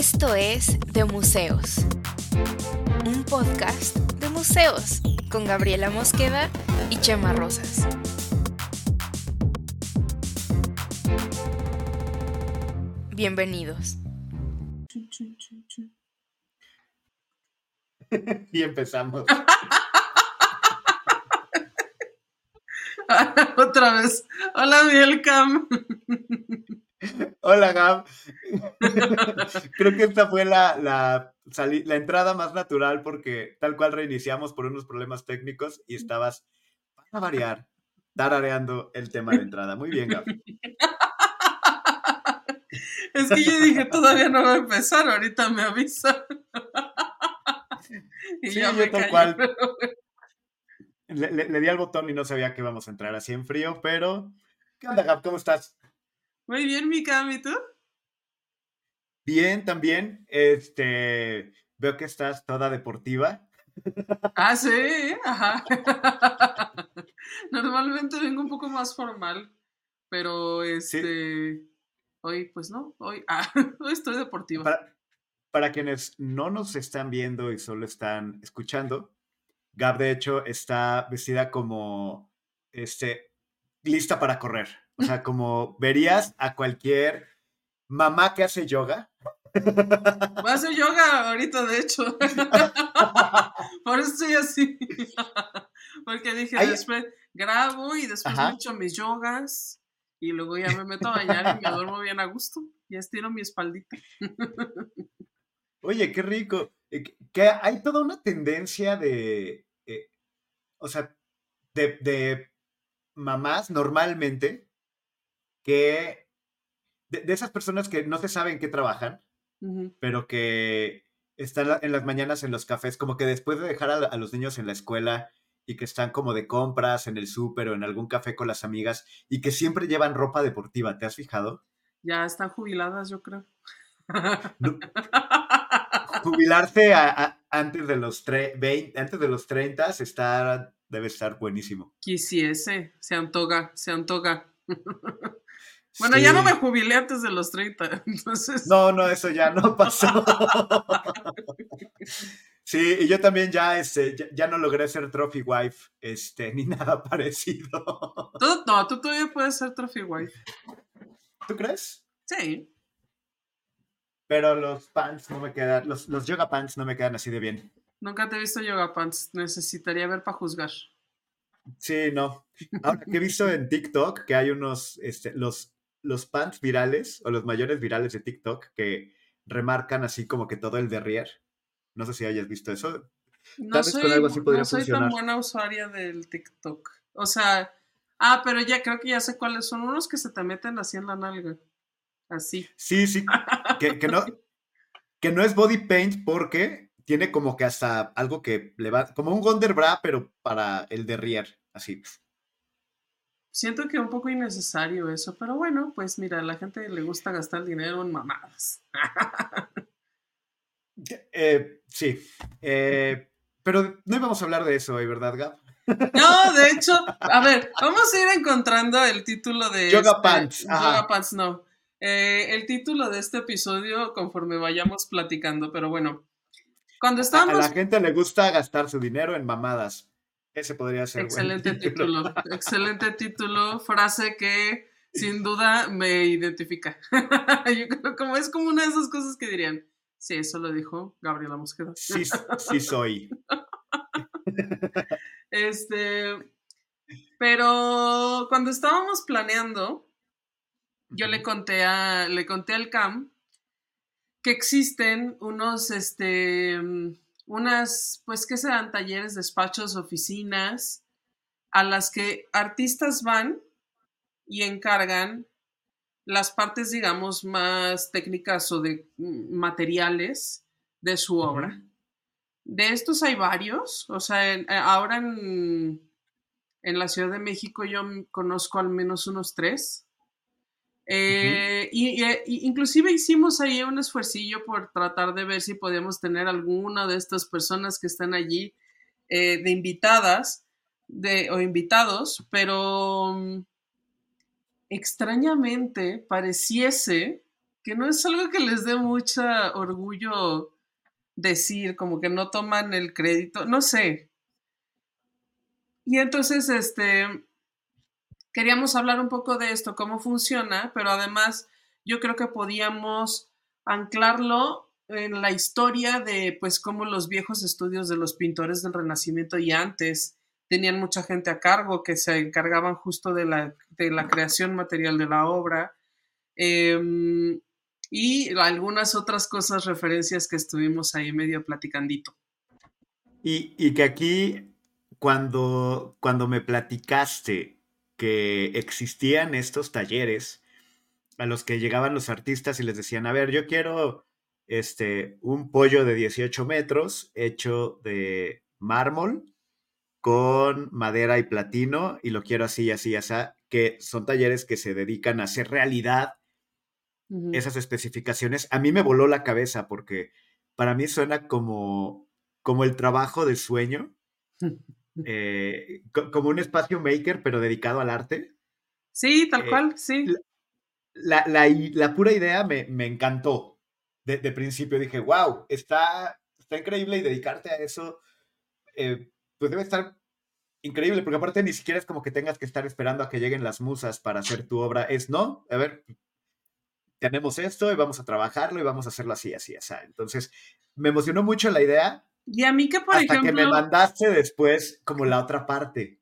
Esto es De Museos, un podcast de museos con Gabriela Mosqueda y Chema Rosas. Bienvenidos. y empezamos. Otra vez. Hola, Mielcam. Hola, Gab. Creo que esta fue la, la, la entrada más natural porque tal cual reiniciamos por unos problemas técnicos y estabas, para variar, tarareando el tema de entrada. Muy bien, Gab. Es que yo dije, todavía no va a empezar, ahorita me avisa. Y sí, yo tal cual. Le, di al botón y no sabía que íbamos a entrar así en frío, pero... ¿Qué onda, Gab? ¿Cómo estás? Muy bien, Mika, ¿y tú? Bien, también. Este, veo que estás toda deportiva. Ah, sí, ajá. Normalmente vengo un poco más formal, pero este, hoy pues no, hoy, ah, hoy estoy deportiva. Para, para quienes no nos están viendo y solo están escuchando, Gab, de hecho, está vestida como este, lista para correr. O sea, como verías a cualquier mamá que hace yoga. Voy a hacer yoga ahorita, de hecho. Por eso estoy así. Porque dije, después grabo y después me echo mis yogas y luego ya me meto a bañar y me duermo bien a gusto. Y estiro mi espaldita. Oye, qué rico. Eh, que hay toda una tendencia de, eh, o sea, de, mamás normalmente que, de, esas personas que no se saben qué trabajan, pero que están en las mañanas en los cafés, como que después de dejar a, los niños en la escuela y que están como de compras en el súper o en algún café con las amigas y que siempre llevan ropa deportiva, ¿te has fijado? Ya están jubiladas, yo creo. jubilarse antes, de los 20, antes de los 30 está, debe estar buenísimo. Quisiese, se antoga, se antoga. Bueno, ya no me jubilé antes de los 30, entonces... No, no, eso ya no pasó. Sí, y yo también ya, este, ya, no logré ser trophy wife, este, ni nada parecido. no, tú todavía puedes ser trophy wife. ¿Tú crees? Sí. Pero los pants no me quedan, los, los yoga pants no me quedan así de bien. Nunca te he visto yoga pants, necesitaría ver para juzgar. Sí, no. Ahora que he visto en TikTok que hay unos, este, los, los pants virales o los mayores virales de TikTok que remarcan así como que todo el derrier. No sé si hayas visto eso. No soy, algo así no soy tan buena usuaria del TikTok. O sea, ah, pero ya creo que ya sé cuáles son unos que se te meten así en la nalga. Así. Sí, sí. Que, no, que no es body paint porque tiene como que hasta algo que le va, como un Wonder Bra, pero para el derrier, así. Siento que es un poco innecesario eso, pero bueno, pues mira, a la gente le gusta gastar dinero en mamadas. Eh, sí, eh, pero no íbamos a hablar de eso hoy, ¿verdad, Gab? No, de hecho, a ver, vamos a ir encontrando el título de... Yoga este, Pants. Yoga Pants, no. Eh, el título de este episodio conforme vayamos platicando, pero bueno, cuando estamos... A la gente le gusta gastar su dinero en mamadas. Ese podría ser. Excelente título. excelente título, frase que sin duda me identifica. Yo creo como es como una de esas cosas que dirían, sí, eso lo dijo Gabriela Mosqueda. Sí, sí soy. este, pero cuando estábamos planeando, yo le conté a, le conté al CAM que existen unos, este, unas, pues, que se dan talleres, despachos, oficinas, a las que artistas van y encargan las partes, digamos, más técnicas o de mm, materiales de su obra. De estos hay varios, o sea, eh, ahora en, en la Ciudad de México yo conozco al menos unos tres. Eh, y, inclusive hicimos ahí un esfuercillo por tratar de ver si podíamos tener alguna de estas personas que están allí eh, de invitadas de, o invitados, pero mm, extrañamente pareciese que no es algo que les dé mucho orgullo decir, como que no toman el crédito, no sé. Y entonces, este, queríamos hablar un poco de esto, cómo funciona, pero además yo creo que podíamos anclarlo en la historia de, pues, cómo los viejos estudios de los pintores del Renacimiento y antes tenían mucha gente a cargo que se encargaban justo de la, de la creación material de la obra. Em, y algunas otras cosas, referencias que estuvimos ahí medio platicandito. Y, y que aquí, cuando, cuando me platicaste que existían estos talleres a los que llegaban los artistas y les decían, a ver, yo quiero este, un pollo de 18 metros hecho de mármol con madera y platino y lo quiero así, así, así, que son talleres que se dedican a hacer realidad esas especificaciones, a mí me voló la cabeza porque para mí suena como, como el trabajo de sueño, eh, como un espacio maker, pero dedicado al arte. Sí, tal eh, cual, sí. La, la, pura idea me, me encantó. De, de, principio dije, wow, está, está increíble y dedicarte a eso, eh, pues debe estar increíble, porque aparte ni siquiera es como que tengas que estar esperando a que lleguen las musas para hacer tu obra, es no, a ver, tenemos esto y vamos a trabajarlo y vamos a hacerlo así, así, así. Entonces, me emocionó mucho la idea. Y a mí que, por hasta que me mandaste después como la otra parte.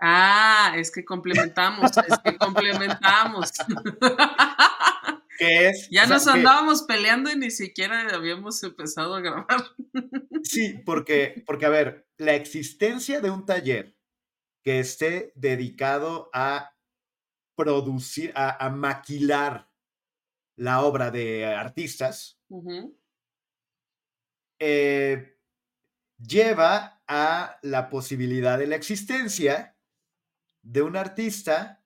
Ah, es que complementamos, es que complementamos. ¿Qué es? Ya nos andábamos peleando y ni siquiera habíamos empezado a grabar. Sí, porque, porque, a ver, la existencia de un taller que esté dedicado a producir, a, a maquilar la obra de artistas, eh, lleva a la posibilidad de la existencia de un artista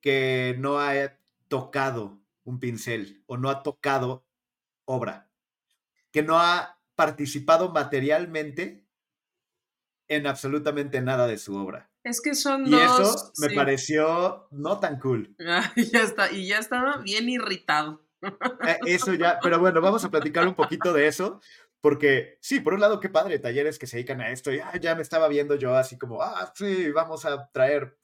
que no ha tocado un pincel o no ha tocado obra, que no ha participado materialmente en absolutamente nada de su obra. Es que son y eso me pareció no tan cool. ya está, y ya estaba bien irritado. Eh, eso ya, pero bueno, vamos a platicar un poquito de eso, porque sí, por un lado, qué padre, talleres que se dedican a esto, y ah, ya me estaba viendo yo así como, ah, sí, vamos a traer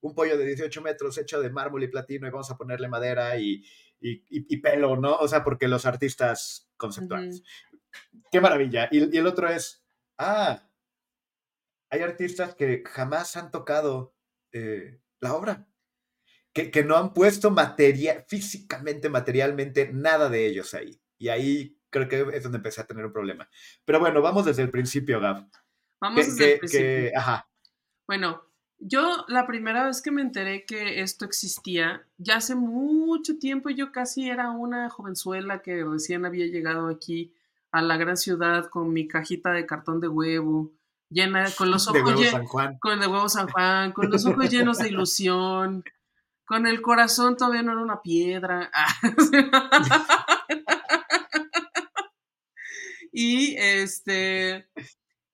un pollo de 18 metros hecho de mármol y platino y vamos a ponerle madera y, y, pelo, ¿no? O sea, porque los artistas conceptuales. Qué maravilla. Y, y el otro es, ah, hay artistas que jamás han tocado eh, la obra, que, que, no han puesto materia, físicamente, materialmente, nada de ellos ahí. Y ahí creo que es donde empecé a tener un problema. Pero bueno, vamos desde el principio, Gab. Vamos desde el principio. ajá. Bueno, yo la primera vez que me enteré que esto existía, ya hace mucho tiempo, yo casi era una jovenzuela que recién había llegado aquí a la gran ciudad con mi cajita de cartón de huevo, llena, con los ojos de San Juan. Con de huevo San Juan, con los ojos llenos de ilusión, con el corazón todavía no era una piedra. y este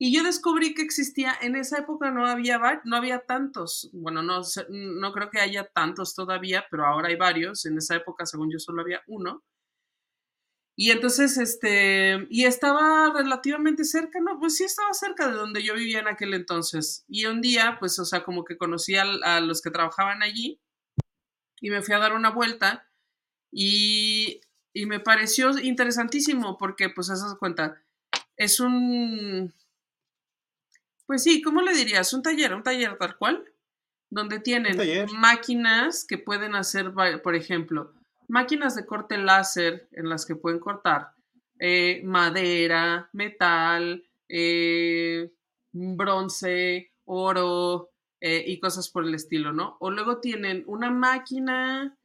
y yo descubrí que existía, en esa época no había, no había tantos, bueno, no, no creo que haya tantos todavía, pero ahora hay varios, en esa época según yo solo había uno, y entonces, este, y estaba relativamente cerca, no, pues sí estaba cerca de donde yo vivía en aquel entonces. Y un día, pues, o sea, como que conocí a, los que trabajaban allí y me fui a dar una vuelta y, y me pareció interesantísimo porque, pues, esas cuenta, es un, pues sí, ¿cómo le dirías? Un taller, un taller tal cual, donde tienen máquinas que pueden hacer, por ejemplo, máquinas de corte láser en las que pueden cortar eh, madera, metal, eh, bronce, oro eh, y cosas por el estilo, ¿no? O luego tienen una máquina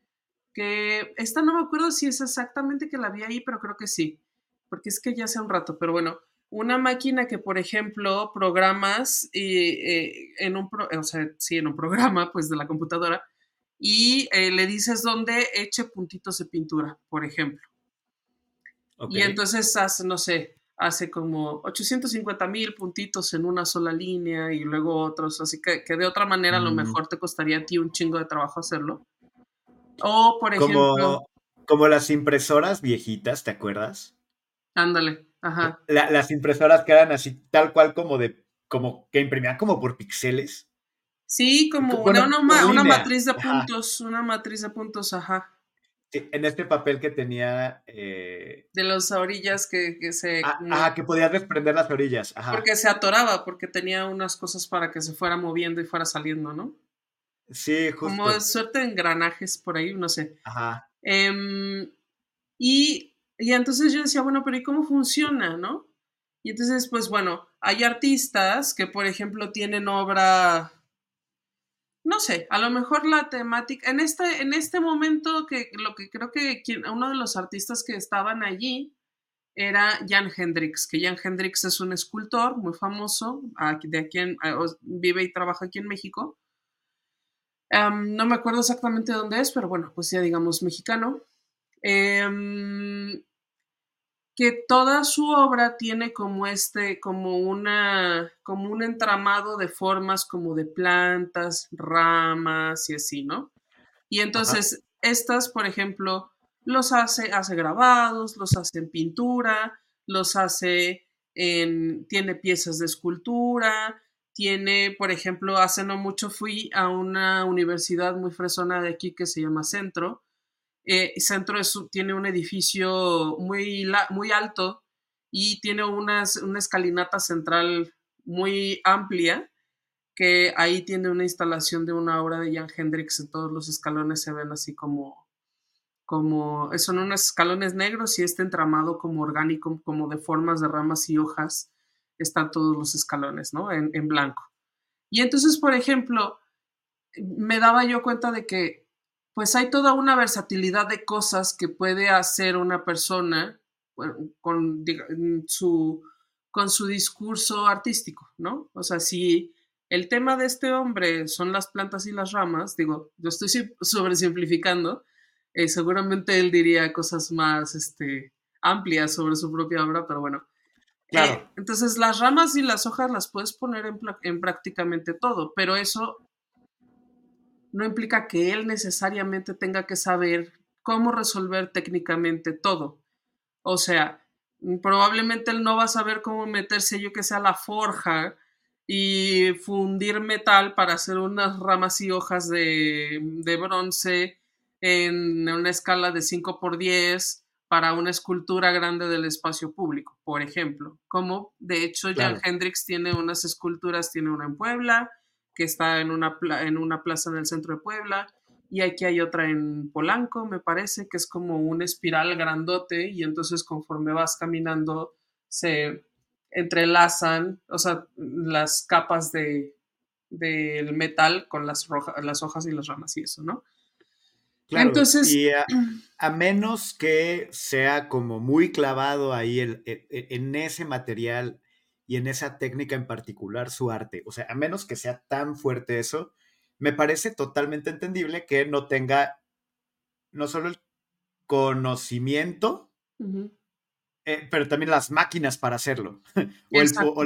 que, esta no me acuerdo si es exactamente que la vi ahí, pero creo que sí, porque es que ya hace un rato, pero bueno, una máquina que, por ejemplo, programas y, en un, o sea, sí, en un programa, pues de la computadora, y eh, le dices dónde eche puntitos de pintura, por ejemplo. Y entonces hace, no sé, hace como 850 mil puntitos en una sola línea y luego otros, así que, que de otra manera a lo mm. mejor te costaría a ti un chingo de trabajo hacerlo. O, por ejemplo... Como, como las impresoras viejitas, ¿te acuerdas? Ándale, ajá. las impresoras que eran así, tal cual como de, como que imprimían como por píxeles. Sí, como una, una, matriz de puntos, una matriz de puntos, ajá. Sí, en este papel que tenía... Eh, de las orillas que, que se... Ah, ajá, que podías desprender las orillas, ajá. Porque se atoraba, porque tenía unas cosas para que se fuera moviendo y fuera saliendo, ¿no? Sí, justo. Como suerte de engranajes por ahí, no sé. Ajá. Em, y, y entonces yo decía, bueno, pero ¿y cómo funciona, no? Y entonces, pues bueno, hay artistas que, por ejemplo, tienen obra no sé, a lo mejor la temática, en este, en este momento que lo que creo que uno de los artistas que estaban allí era Jan Hendrix, que Jan Hendrix es un escultor muy famoso, de aquí vive y trabaja aquí en México. no me acuerdo exactamente dónde es, pero bueno, pues ya digamos mexicano. Em, que toda su obra tiene como este, como una, como un entramado de formas como de plantas, ramas y así, ¿no? Y entonces, estas, por ejemplo, los hace, hace grabados, los hace en pintura, los hace en, tiene piezas de escultura, tiene, por ejemplo, hace no mucho fui a una universidad muy fresona de aquí que se llama Centro, eh, Centro tiene un edificio muy, muy alto y tiene una escalinata central muy amplia que ahí tiene una instalación de una obra de Jan Hendrix en todos los escalones se ven así como como son unos escalones negros y este entramado como orgánico como de formas de ramas y hojas están todos los escalones no en, en blanco. Y entonces por ejemplo me daba yo cuenta de que pues hay toda una versatilidad de cosas que puede hacer una persona con, su, con su discurso artístico, ¿no? O sea, si el tema de este hombre son las plantas y las ramas, digo, yo estoy sobresimplificando, eh, seguramente él diría cosas más este, amplias sobre su propia obra, pero bueno. Claro. Eh, entonces, las ramas y las hojas las puedes poner en, en prácticamente todo, pero eso no implica que él necesariamente tenga que saber cómo resolver técnicamente todo. O sea, probablemente él no va a saber cómo meterse, yo que sea la forja y fundir metal para hacer unas ramas y hojas de, bronce en una escala de 5 por 10 para una escultura grande del espacio público, por ejemplo. Como de hecho Jan Hendrix tiene unas esculturas, tiene una en Puebla, que está en una, en una plaza en el centro de Puebla, y aquí hay otra en Polanco, me parece, que es como un espiral grandote, y entonces conforme vas caminando se entrelazan, o sea, las capas de del metal con las, las hojas y las ramas y eso, ¿no? Claro, entonces, y a, menos que sea como muy clavado ahí el, e, e, en ese material y en esa técnica en particular su arte. O sea, a menos que sea tan fuerte eso, me parece totalmente entendible que no tenga no solo el conocimiento, eh, pero también las máquinas para hacerlo. o,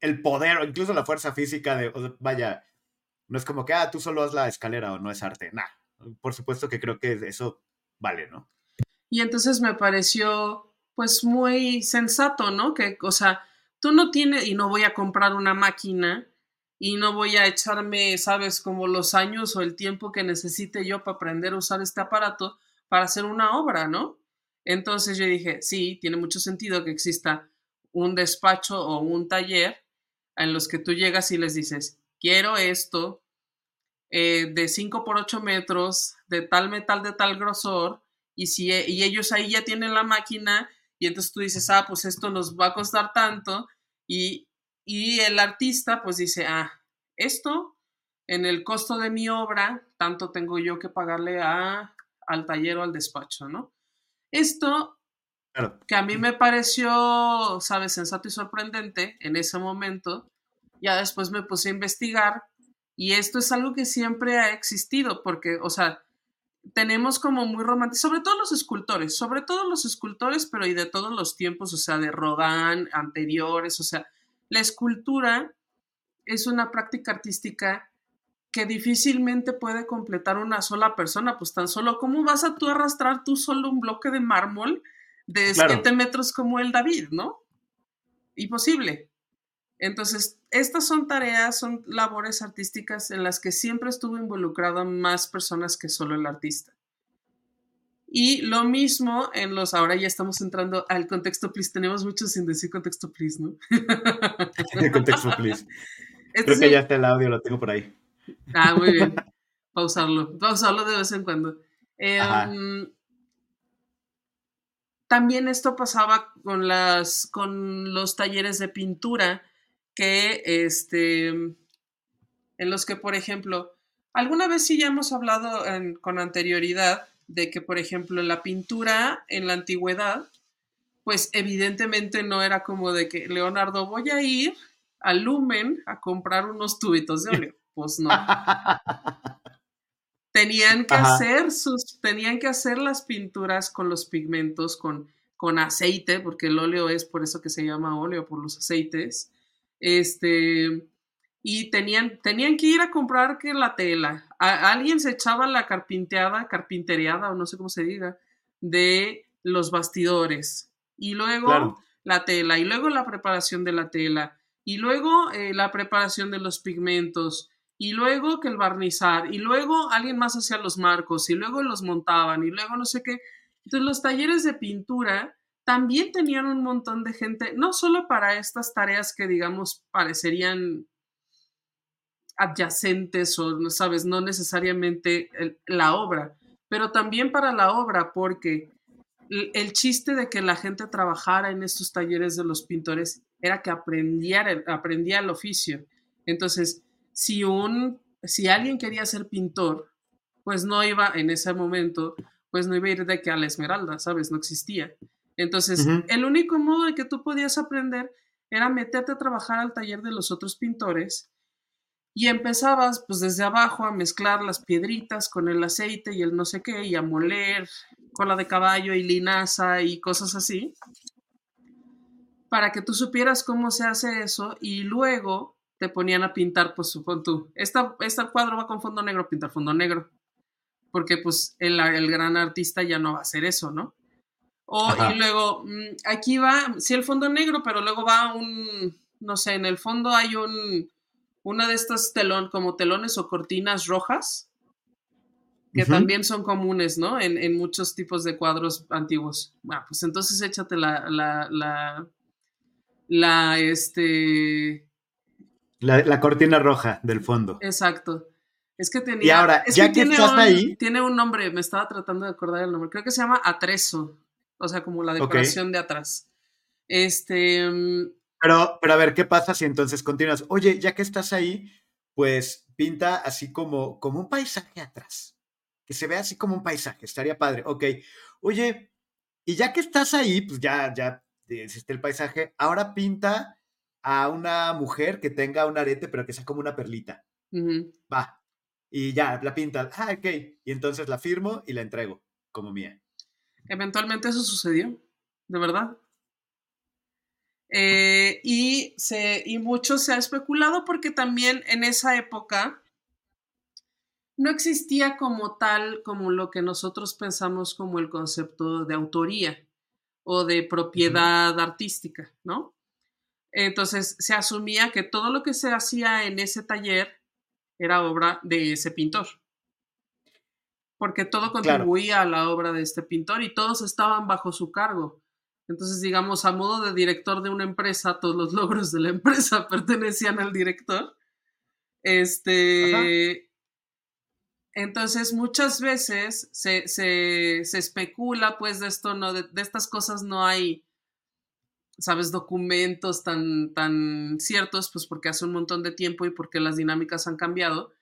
el, poder, o incluso la fuerza física de, vaya, no es como que, ah, tú solo haz la escalera o no es arte. Nah, por supuesto que creo que eso vale, ¿no? Y entonces me pareció, pues, muy sensato, ¿no? Que, o sea, tú no tienes, y no voy a comprar una máquina y no voy a echarme, sabes, como los años o el tiempo que necesite yo para aprender a usar este aparato para hacer una obra, ¿no? Entonces yo dije, sí, tiene mucho sentido que exista un despacho o un taller en los que tú llegas y les dices, quiero esto eh, de 5 por 8 metros, de tal metal, de tal grosor, y, si, y ellos ahí ya tienen la máquina y entonces tú dices, ah, pues esto nos va a costar tanto y, el artista pues dice, ah, esto en el costo de mi obra, tanto tengo yo que pagarle a, al taller o al despacho, ¿no? Esto que a mí me pareció, sabes, sensato y sorprendente en ese momento, ya después me puse a investigar y esto es algo que siempre ha existido, porque, o sea, tenemos como muy romántico, sobre todo los escultores, sobre todo los escultores, pero y de todos los tiempos, o sea, de Rodin, anteriores, o sea, la escultura es una práctica artística que difícilmente puede completar una sola persona, pues tan solo, ¿cómo vas a tú arrastrar tú solo un bloque de mármol de 7 metros como el David, no? Imposible. Entonces, estas son tareas, son labores artísticas en las que siempre estuvo involucrada más personas que solo el artista. Y lo mismo en los, ahora ya estamos entrando al contexto please, tenemos mucho sin decir contexto please, ¿no? contexto please. Creo que ya está el audio, lo tengo por ahí. Ah, muy bien. Pausarlo, pausarlo de vez en cuando. Em, también esto pasaba con, las, con los talleres de pintura, que este, en los que, por ejemplo, alguna vez sí ya hemos hablado con anterioridad de que, por ejemplo, la pintura en la antigüedad, pues evidentemente no era como de que, Leonardo, voy a ir al Lumen a comprar unos tubitos de óleo. Pues no. tenían que hacer sus, tenían que hacer las pinturas con los pigmentos, con, con aceite, porque el óleo es por eso que se llama óleo, por los aceites. Este, y tenían, tenían que ir a comprar que la tela. alguien se echaba la carpinteada, carpinteriada, o no sé cómo se diga, de los bastidores. Y luego la tela, y luego la preparación de la tela, y luego eh, la preparación de los pigmentos, y luego que el barnizar, y luego alguien más hacía los marcos, y luego los montaban, y luego no sé qué. Entonces los talleres de pintura también tenían un montón de gente, no solo para estas tareas que digamos parecerían adyacentes o, sabes, no necesariamente la obra, pero también para la obra, porque el, chiste de que la gente trabajara en estos talleres de los pintores era que aprendiera, aprendía el oficio. Entonces, si, un, si alguien quería ser pintor, pues no iba en ese momento, pues no iba a ir de que a la esmeralda, ¿sabes? No existía. Entonces, el único modo de que tú podías aprender era meterte a trabajar al taller de los otros pintores y empezabas pues desde abajo a mezclar las piedritas con el aceite y el no sé qué y a moler cola de caballo y linaza y cosas así para que tú supieras cómo se hace eso y luego te ponían a pintar pues supón tú esta, este cuadro va con fondo negro pintar fondo negro porque pues el, el gran artista ya no va a hacer eso ¿no? O y luego mm, aquí va sí el fondo negro pero luego va un no sé en el fondo hay un una de estas telón, como telones o cortinas rojas, que también son comunes, ¿no? En, muchos tipos de cuadros antiguos. Bueno, pues entonces échate la, la, la, la, este... La, cortina roja del fondo. Exacto. Es que tenía... Y ahora, ya que, estás ahí... Tiene un nombre, me estaba tratando de acordar el nombre. Creo que se llama atrezo. O sea, como la decoración de atrás. Este... Mm, pero, pero a ver, ¿qué pasa si entonces continúas? Oye, ya que estás ahí, pues pinta así como, como un paisaje atrás. Que se vea así como un paisaje, estaría padre. Ok. Oye, y ya que estás ahí, pues ya, ya existe el paisaje, ahora pinta a una mujer que tenga un arete, pero que sea como una perlita. Va. Y ya, la pinta. Ah, ok. Y entonces la firmo y la entrego como mía. Eventualmente eso sucedió, de verdad. Eh, y, se, y mucho se ha especulado porque también en esa época no existía como tal, como lo que nosotros pensamos como el concepto de autoría o de propiedad artística, ¿no? Entonces se asumía que todo lo que se hacía en ese taller era obra de ese pintor, porque todo contribuía a la obra de este pintor y todos estaban bajo su cargo. Entonces, digamos, a modo de director de una empresa, todos los logros de la empresa pertenecían al director. Este. Entonces, muchas veces se, especula, pues, de esto, no, de, estas cosas no hay, sabes, documentos tan, tan ciertos, pues porque hace un montón de tiempo y porque las dinámicas han cambiado.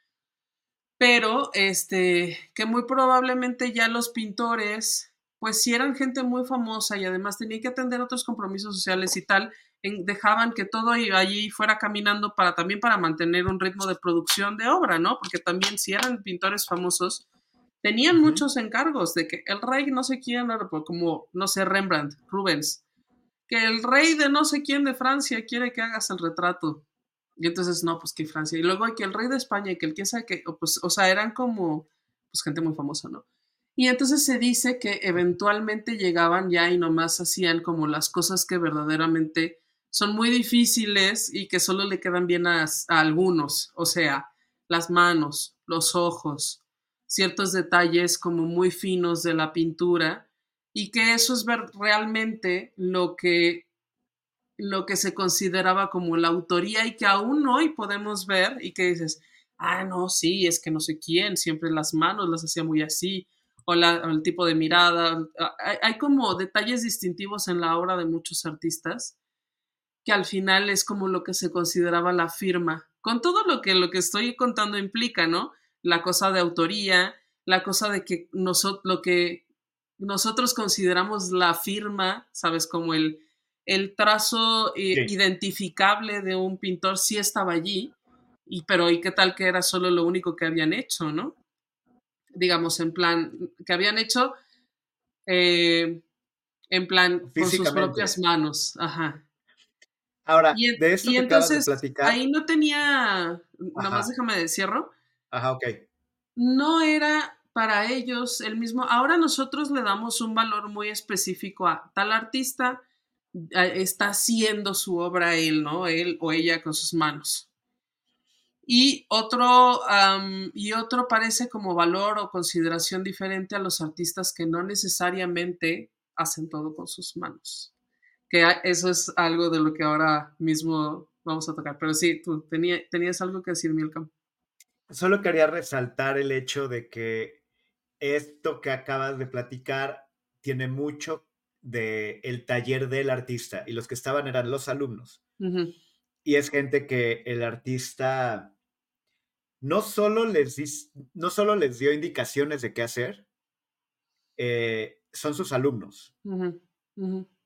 Pero, este, que muy probablemente ya los pintores pues si eran gente muy famosa y además tenía que atender otros compromisos sociales y tal, dejaban que todo allí fuera caminando para también para mantener un ritmo de producción de obra, ¿no? Porque también si eran pintores famosos, tenían muchos encargos de que el rey no sé quién, como, no sé, Rembrandt, Rubens, que el rey de no sé quién de Francia quiere que hagas el retrato. Y entonces, no, pues que Francia. Y luego hay que el rey de España y que el quién sabe qué, pues, o sea, eran como, pues gente muy famosa, ¿no? Y entonces se dice que eventualmente llegaban ya y nomás hacían como las cosas que verdaderamente son muy difíciles y que solo le quedan bien a, algunos, o sea, las manos, los ojos, ciertos detalles como muy finos de la pintura y que eso es realmente lo que lo que se consideraba como la autoría y que aún hoy podemos ver y que dices, ah, no, sí, es que no sé quién, siempre las manos las hacía muy así, o, el tipo de mirada. Hay, como detalles distintivos en la obra de muchos artistas que al final es como lo que se consideraba la firma, con todo lo que lo que estoy contando implica, ¿no? La cosa de autoría, la cosa de que nosotros, lo que nosotros consideramos la firma, ¿sabes? Como el, el trazo eh, identificable de un pintor sí estaba allí, y, pero ¿y qué tal que era solo lo único que habían hecho, ¿no? digamos, en plan, que habían hecho eh, en plan con sus propias manos. Ajá. Ahora, de esto que entonces, de platicar. Ahí no tenía, nada más déjame de cierro. Ajá, ok. No era para ellos el mismo. Ahora nosotros le damos un valor muy específico a tal artista está haciendo su obra él, ¿no? Él o ella con sus manos. Y otro, y otro parece como valor o consideración diferente a los artistas que no necesariamente hacen todo con sus manos. Que eso es algo de lo que ahora mismo vamos a tocar. Pero sí, tú tenías algo que decir, Milcom. Solo quería resaltar el hecho de que esto que acabas de platicar tiene mucho de el taller del artista y los que estaban eran los alumnos. Y es gente que el artista no solo les, no solo les dio indicaciones de qué hacer, eh, son sus alumnos.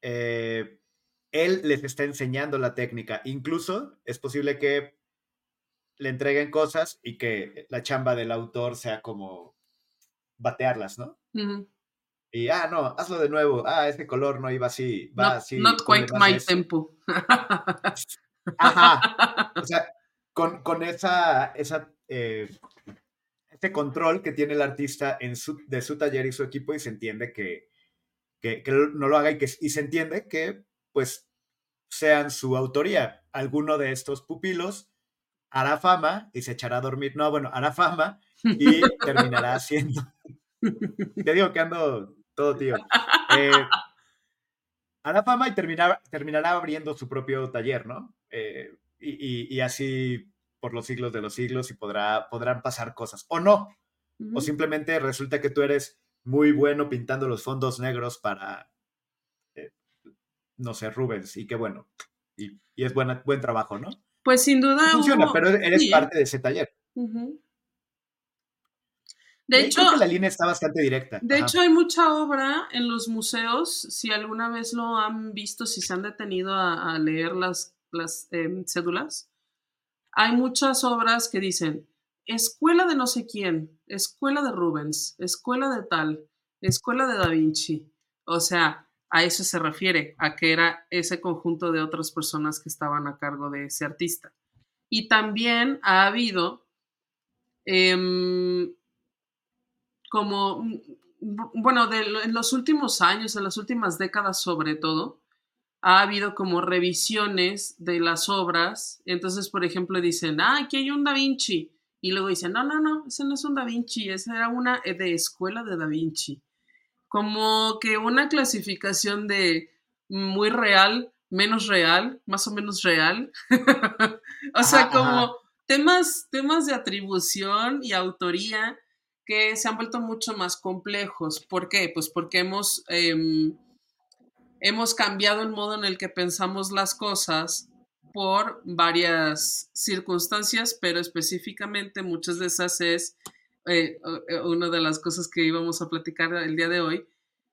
Eh, él les está enseñando la técnica. Incluso es posible que le entreguen cosas y que la chamba del autor sea como batearlas, ¿no? Y, ah, no, hazlo de nuevo. Ah, ese color no iba así, va así. Not quite my tempo. Ajá. O sea, con, con esa, esa eh, ese control que tiene el artista en su, de su taller y su equipo y se entiende que, que, no lo haga y, que, y se entiende que pues sean su autoría. Alguno de estos pupilos hará fama y se echará a dormir. No, bueno, hará fama y terminará haciendo. Te digo que ando todo tío. Eh, hará fama y terminará, terminará abriendo su propio taller, ¿no? Eh, y, y, así por los siglos de los siglos y podrá, podrán pasar cosas. O no. O simplemente resulta que tú eres muy bueno pintando los fondos negros para, eh, no sé, Rubens. Y qué bueno. Y, es buena, buen trabajo, ¿no? Pues sin duda. Funciona, pero eres parte de ese taller. De hecho, creo que la línea está bastante directa. De hecho, hay mucha obra en los museos. Si alguna vez lo han visto, si se han detenido a, leer las, las em, cédulas, hay muchas obras que dicen escuela de no sé quién, escuela de Rubens, escuela de tal, escuela de Da Vinci. O sea, a eso se refiere, a que era ese conjunto de otras personas que estaban a cargo de ese artista. Y también ha habido em, como, mm, bueno, en los últimos años, en las últimas décadas sobre todo, ha habido como revisiones de las obras. Entonces, por ejemplo, dicen, ah, aquí hay un Da Vinci. Y luego dicen, no, no, no, ese no es un Da Vinci, esa era una eh, de escuela de Da Vinci. Como que una clasificación de muy real, menos real, más o menos real. o sea, como temas, temas de atribución y autoría que se han vuelto mucho más complejos. ¿Por qué? Pues porque hemos... Em, hemos cambiado el modo en el que pensamos las cosas por varias circunstancias, pero específicamente muchas de esas es, eh, eh, una de las cosas que íbamos a platicar el día de hoy,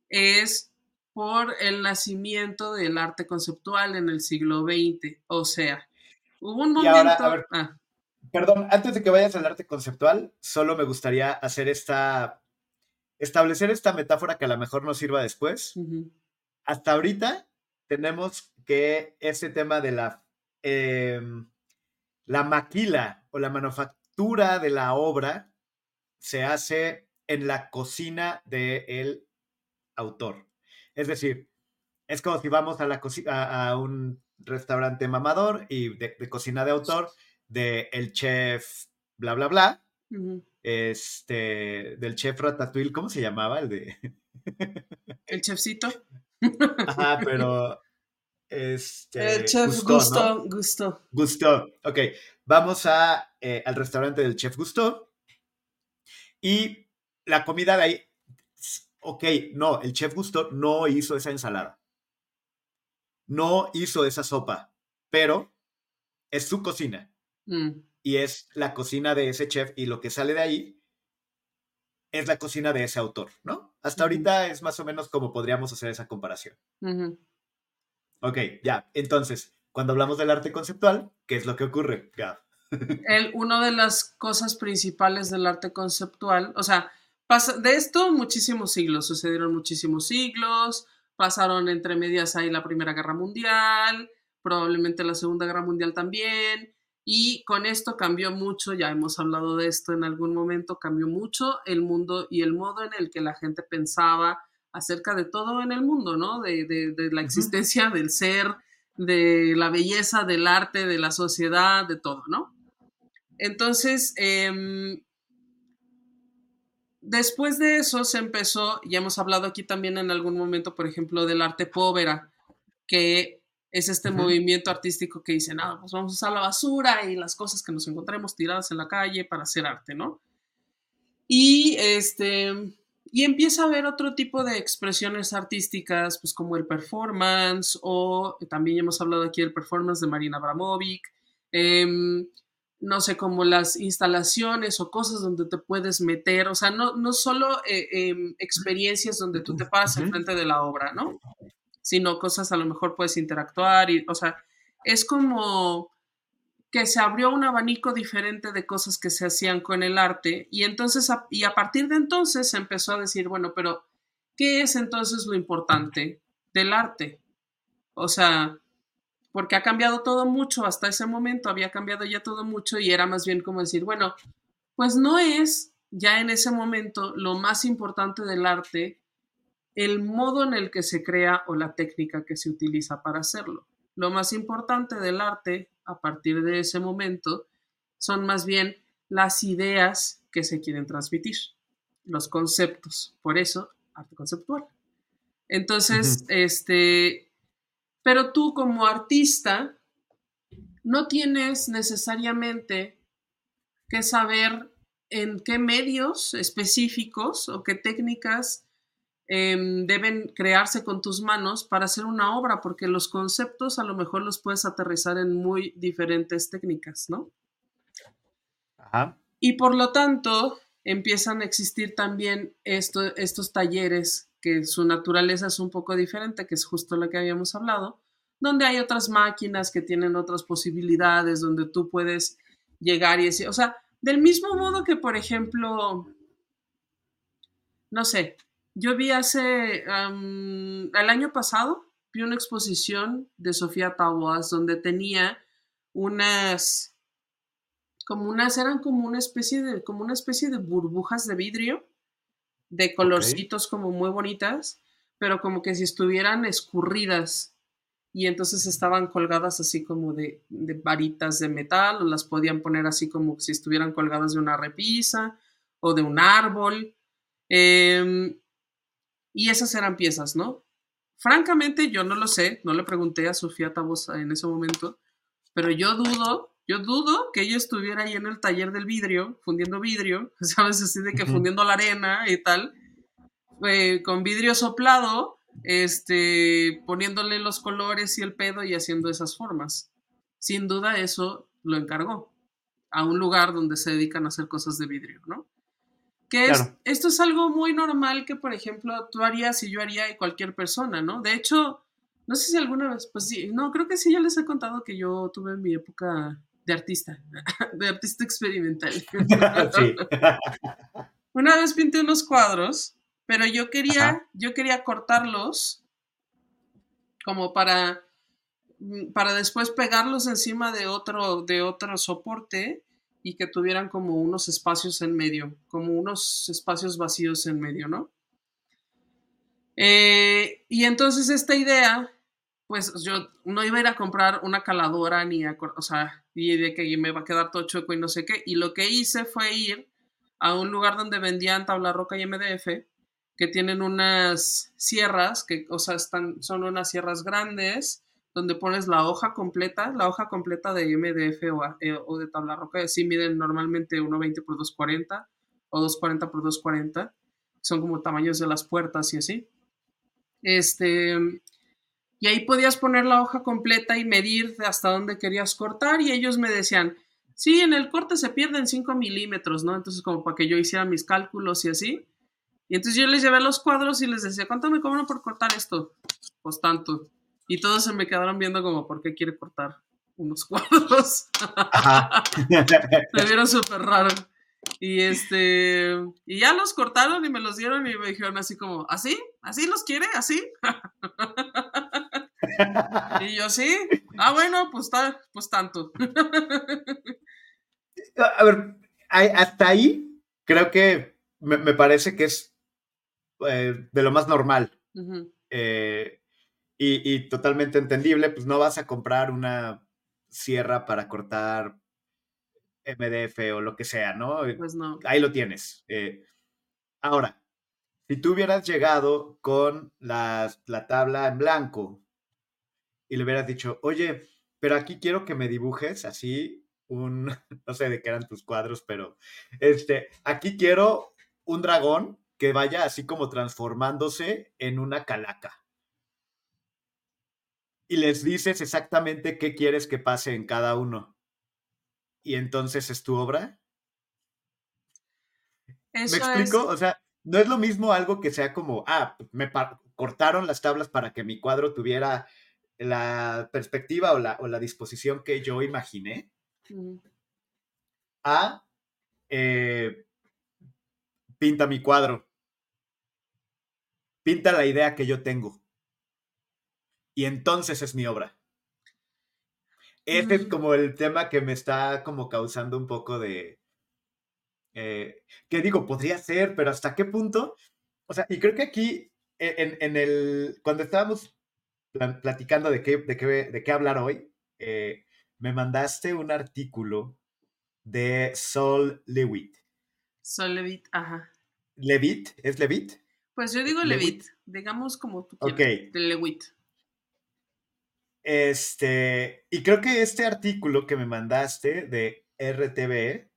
es por el nacimiento del arte conceptual en el siglo XX. O sea, hubo un momento... Ah. Perdón, antes de que vayas al arte conceptual, solo me gustaría hacer esta, establecer esta metáfora que a lo mejor nos sirva después hasta ahorita tenemos que ese tema de la, em, la maquila o la manufactura de la obra se hace en la cocina del autor. Es decir, es como si vamos a, la a, un restaurante mamador y de, cocina de autor de el chef bla bla bla. Este, del chef Ratatouille, ¿cómo se llamaba? El de. el chefcito. Ajá, pero. Este, el chef Gusto, Gusto. Gusto. Ok. Vamos a, eh, al restaurante del chef Gusto. Y la comida de ahí. Ok, no, el chef Gusto no hizo esa ensalada. No hizo esa sopa. Pero es su cocina. Mm y es la cocina de ese chef y lo que sale de ahí es la cocina de ese autor, ¿no? Hasta ahorita es más o menos como podríamos hacer esa comparación. Ok, ya. Entonces, cuando hablamos del arte conceptual, ¿qué es lo que ocurre? El, una de las cosas principales del arte conceptual, o sea, pasa, de esto muchísimos siglos, sucedieron muchísimos siglos, pasaron entre medias ahí la Primera Guerra Mundial, probablemente la Segunda Guerra Mundial también, y con esto cambió mucho, ya hemos hablado de esto en algún momento, cambió mucho el mundo y el modo en el que la gente pensaba acerca de todo en el mundo, ¿no? De, la existencia del ser, de la belleza, del arte, de la sociedad, de todo, ¿no? Entonces, em, después de eso se empezó, ya hemos hablado aquí también en algún momento, por ejemplo, del arte povera, que es este movimiento artístico que dice, nada, pues vamos a usar la basura y las cosas que nos encontremos tiradas en la calle para hacer arte, ¿no? Y este, y empieza a haber otro tipo de expresiones artísticas, pues como el performance, o también hemos hablado aquí del performance de Marina Abramovic, em, no sé, como las instalaciones o cosas donde te puedes meter, o sea, no, no solo eh, em, experiencias donde tú te paras enfrente de la obra, ¿no? Sino cosas a lo mejor puedes interactuar y, o sea, es como que se abrió un abanico diferente de cosas que se hacían con el arte y entonces, y a partir de entonces se empezó a decir, bueno, pero ¿qué es entonces lo importante del arte? O sea, porque ha cambiado todo mucho, hasta ese momento había cambiado ya todo mucho y era más bien como decir, bueno, pues no es ya en ese momento lo más importante del arte el modo en el que se crea o la técnica que se utiliza para hacerlo. Lo más importante del arte a partir de ese momento son más bien las ideas que se quieren transmitir, los conceptos. Por eso, arte conceptual. Entonces, este, pero tú como artista no tienes necesariamente que saber en qué medios específicos o qué técnicas Em, deben crearse con tus manos para hacer una obra, porque los conceptos a lo mejor los puedes aterrizar en muy diferentes técnicas, ¿no? Y por lo tanto, empiezan a existir también estos talleres que su naturaleza es un poco diferente, que es justo lo que habíamos hablado, donde hay otras máquinas que tienen otras posibilidades, donde tú puedes llegar y decir, o sea, del mismo modo que, por ejemplo, no sé, yo vi hace, el año pasado, vi una exposición de Sofía Taboas donde tenía unas, como unas, eran como una especie de, como una especie de burbujas de vidrio, de colorcitos como muy bonitas, pero como que si estuvieran escurridas y entonces estaban colgadas así como de, de, varitas de metal o las podían poner así como si estuvieran colgadas de una repisa o de un árbol. Eh, y esas eran piezas, ¿no? Francamente, yo no lo sé, no le pregunté a Sofía Tabosa en ese momento, pero yo dudo, yo dudo que ella estuviera ahí en el taller del vidrio, fundiendo vidrio, ¿sabes? Así de que fundiendo la arena y tal, eh, con vidrio soplado, este, poniéndole los colores y el pedo y haciendo esas formas. Sin duda eso lo encargó a un lugar donde se dedican a hacer cosas de vidrio, ¿no? Que esto es algo muy normal que, por ejemplo, tú harías y yo haría y cualquier persona, ¿no? De hecho, no sé si alguna vez, pues sí, no, creo que sí, ya les he contado que yo tuve mi época de artista, de artista experimental. sí. Una vez pinté unos cuadros, pero yo quería, yo quería cortarlos como para mm, para después pegarlos encima de otro, de otro soporte y que tuvieran como unos espacios en medio, como unos espacios vacíos en medio, ¿no? Eh, y entonces esta idea, pues yo no iba a ir a comprar una caladora ni a, o sea, y de que me va a quedar todo chueco y no sé qué. Y lo que hice fue ir a un lugar donde vendían tabla roca y MDF, que tienen unas sierras, que, o sea, están, son unas sierras grandes, donde pones la hoja completa, la hoja completa de MDF o, eh, o de tabla roca, sí miden normalmente 1,20 por 2,40 o 2,40 por 2,40, son como tamaños de las puertas y así. Este, y ahí podías poner la hoja completa y medir hasta dónde querías cortar y ellos me decían, sí, en el corte se pierden 5 milímetros, ¿no? Entonces como para que yo hiciera mis cálculos y así. Y entonces yo les llevé los cuadros y les decía, ¿cuánto me cobran por cortar esto? Pues tanto. Y todos se me quedaron viendo como, ¿por qué quiere cortar unos cuadros? me vieron súper raro. Y este, y ya los cortaron y me los dieron y me dijeron así como, ¿así? ¿Así los quiere? ¿Así? y yo, sí. Ah, bueno, pues, pues tanto. A ver, hasta ahí creo que me, parece que es eh, de lo más normal. Eh, y, y, totalmente entendible, pues no vas a comprar una sierra para cortar MDF o lo que sea, ¿no? Pues no. Ahí lo tienes. Eh, ahora, si tú hubieras llegado con la, la tabla en blanco y le hubieras dicho, oye, pero aquí quiero que me dibujes así un, no sé de qué eran tus cuadros, pero este, aquí quiero un dragón que vaya así como transformándose en una calaca. Y les dices exactamente qué quieres que pase en cada uno y entonces es tu obra. ¿Me explico? O sea, no es lo mismo algo que sea como, ah, me cortaron las tablas para que mi cuadro tuviera la perspectiva o la, o la disposición que yo imaginé. A, eh, pinta mi cuadro. Pinta la idea que yo tengo. Y entonces es mi obra. Este es como el tema que me está como causando un poco de... Eh, que digo, podría ser, pero ¿hasta qué punto? O sea, y creo que aquí, e, en, en el, cuando estábamos platicando de qué, de qué, de qué hablar hoy, eh, me mandaste un artículo de Sol Lewitt. Sol Lewitt, ajá. ¿Levitt? ¿Es Levitt? Pues yo digo Levitt, digamos como tú quieras. De Lewitt. Este, y creo que este artículo que me mandaste de RTV.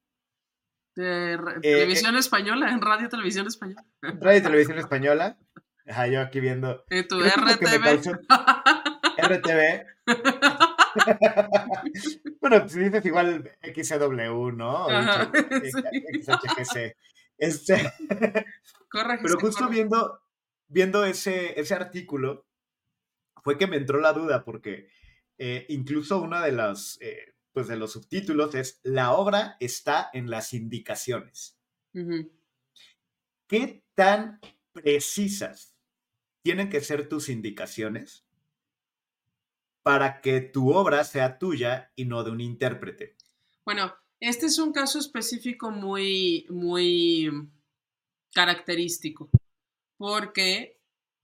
De eh, Televisión Española, en Radio Televisión Española. Radio Televisión Española. Ajá, yo aquí viendo. ¿Y tu RTV? RTV. bueno, si dices igual XW, ¿no? XHGC. Este. Pero justo viendo, viendo ese, ese artículo, fue que me entró la duda porque eh, incluso uno de los, eh, pues de los subtítulos es La obra está en las indicaciones. ¿Qué tan precisas tienen que ser tus indicaciones para que tu obra sea tuya y no de un intérprete? Bueno, este es un caso específico muy, muy característico, porque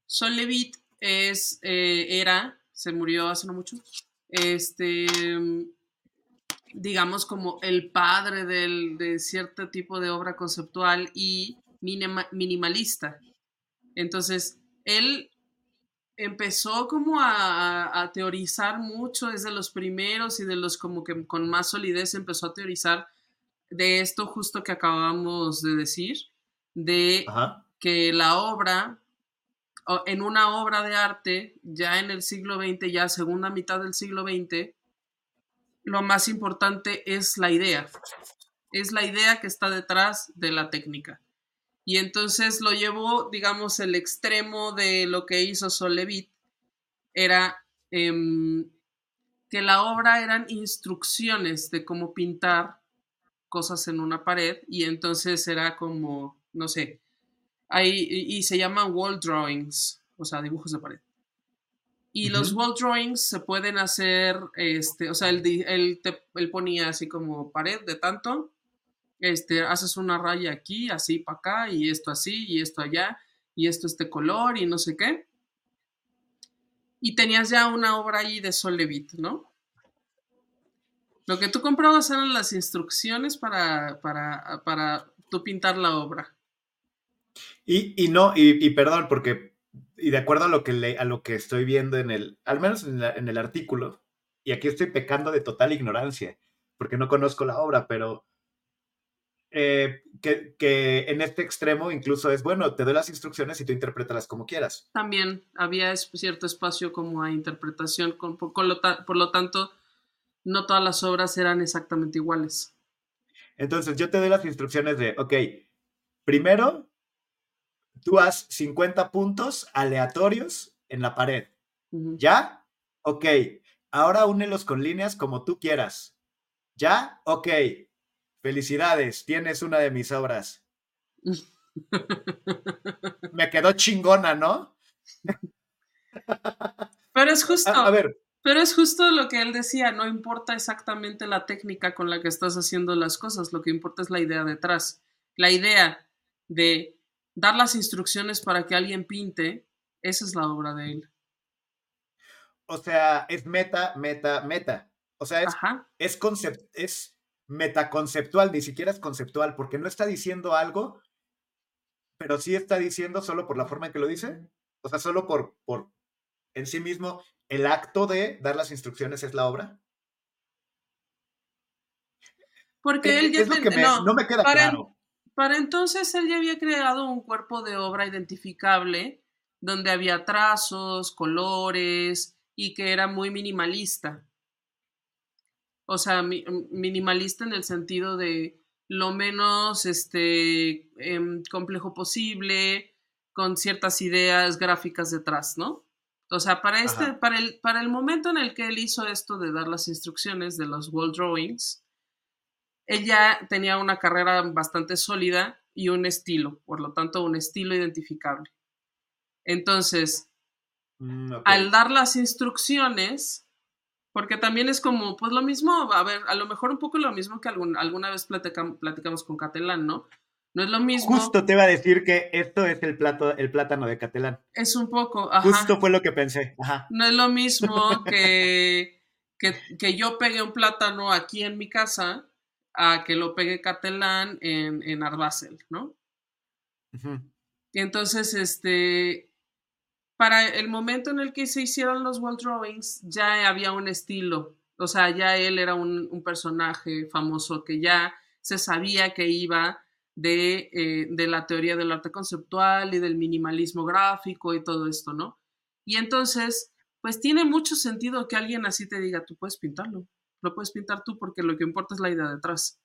Sol Levitt es, eh, era, se murió hace no mucho, este, digamos como el padre del, de cierto tipo de obra conceptual y minimalista. Entonces, él empezó como a, a, teorizar mucho desde los primeros y de los como que con más solidez empezó a teorizar de esto justo que acabamos de decir, de que la obra en una obra de arte, ya en el siglo XX, ya segunda mitad del siglo XX, lo más importante es la idea. Es la idea que está detrás de la técnica. Y entonces lo llevó, digamos, el extremo de lo que hizo Solevit, era em, que la obra eran instrucciones de cómo pintar cosas en una pared y entonces era como, no sé, y se llaman wall drawings, o sea, dibujos de pared. Y los wall drawings se pueden hacer, este, o sea, él, él, él ponía así como pared de tanto, este, haces una raya aquí, así para acá, y esto así, y esto allá, y esto este color, y no sé qué. Y tenías ya una obra ahí de Solevit, ¿no? Lo que tú comprabas eran las instrucciones para, para, para tú pintar la obra. Y, y no, y, y, perdón, porque, y de acuerdo a lo que, le, a lo que estoy viendo en el, al menos en, en el artículo, y aquí estoy pecando de total ignorancia, porque no conozco la obra, pero eh, que, que, en este extremo incluso es, bueno, te doy las instrucciones y tú interprétalas como quieras. También había cierto espacio como a interpretación, con, por, con lo por, lo tanto, no todas las obras eran exactamente iguales. Entonces, yo te doy las instrucciones de, ok, primero, tú haz 50 puntos aleatorios en la pared. Uh -huh. ¿Ya? Ok. Ahora únelos con líneas como tú quieras. ¿Ya? Ok. Felicidades, tienes una de mis obras. Me quedó chingona, ¿no? Pero es justo. A, a, ver. Pero es justo lo que él decía, no importa exactamente la técnica con la que estás haciendo las cosas, lo que importa es la idea detrás. La idea de dar las instrucciones para que alguien pinte, esa es la obra de él. O sea, es meta, meta, meta. O sea, es, Ajá. es concept, es metaconceptual, ni siquiera es conceptual, porque no está diciendo algo, pero sí está diciendo solo por la forma en que lo dice, o sea, solo por, por en sí mismo, el acto de dar las instrucciones es la obra. Porque él ya es lo que me, no, no, me queda para, claro. Para entonces él ya había creado un cuerpo de obra identificable donde había trazos, colores y que era muy minimalista o sea, mi, minimalista en el sentido de lo menos este, eh, complejo posible, con ciertas ideas gráficas detrás, ¿no? O sea, para, este, para el, para el momento en el que él hizo esto de dar las instrucciones de los wall drawings, él ya tenía una carrera bastante sólida y un estilo, por lo tanto, un estilo identificable. Entonces, mm, okay. al dar las instrucciones, porque también es como, pues lo mismo, a ver, a lo mejor un poco lo mismo que algún, alguna vez platicam, platicamos con Catalán, ¿no? No es lo mismo. Justo te iba a decir que esto es el, plato, el plátano de Catalán. Es un poco, ajá. Justo fue lo que pensé, ajá. No es lo mismo que, que, que, yo pegue un plátano aquí en mi casa a que lo pegue Catalán en, en Arbacel, ¿no? Uh -huh. Y entonces, este, para el momento en el que se hicieron los wall drawings, ya había un estilo. O sea, ya él era un, un personaje famoso que ya se sabía que iba de, eh, de, la teoría del arte conceptual y del minimalismo gráfico y todo esto, ¿no? Y entonces, pues tiene mucho sentido que alguien así te diga, tú puedes pintarlo, lo puedes pintar tú porque lo que importa es la idea detrás.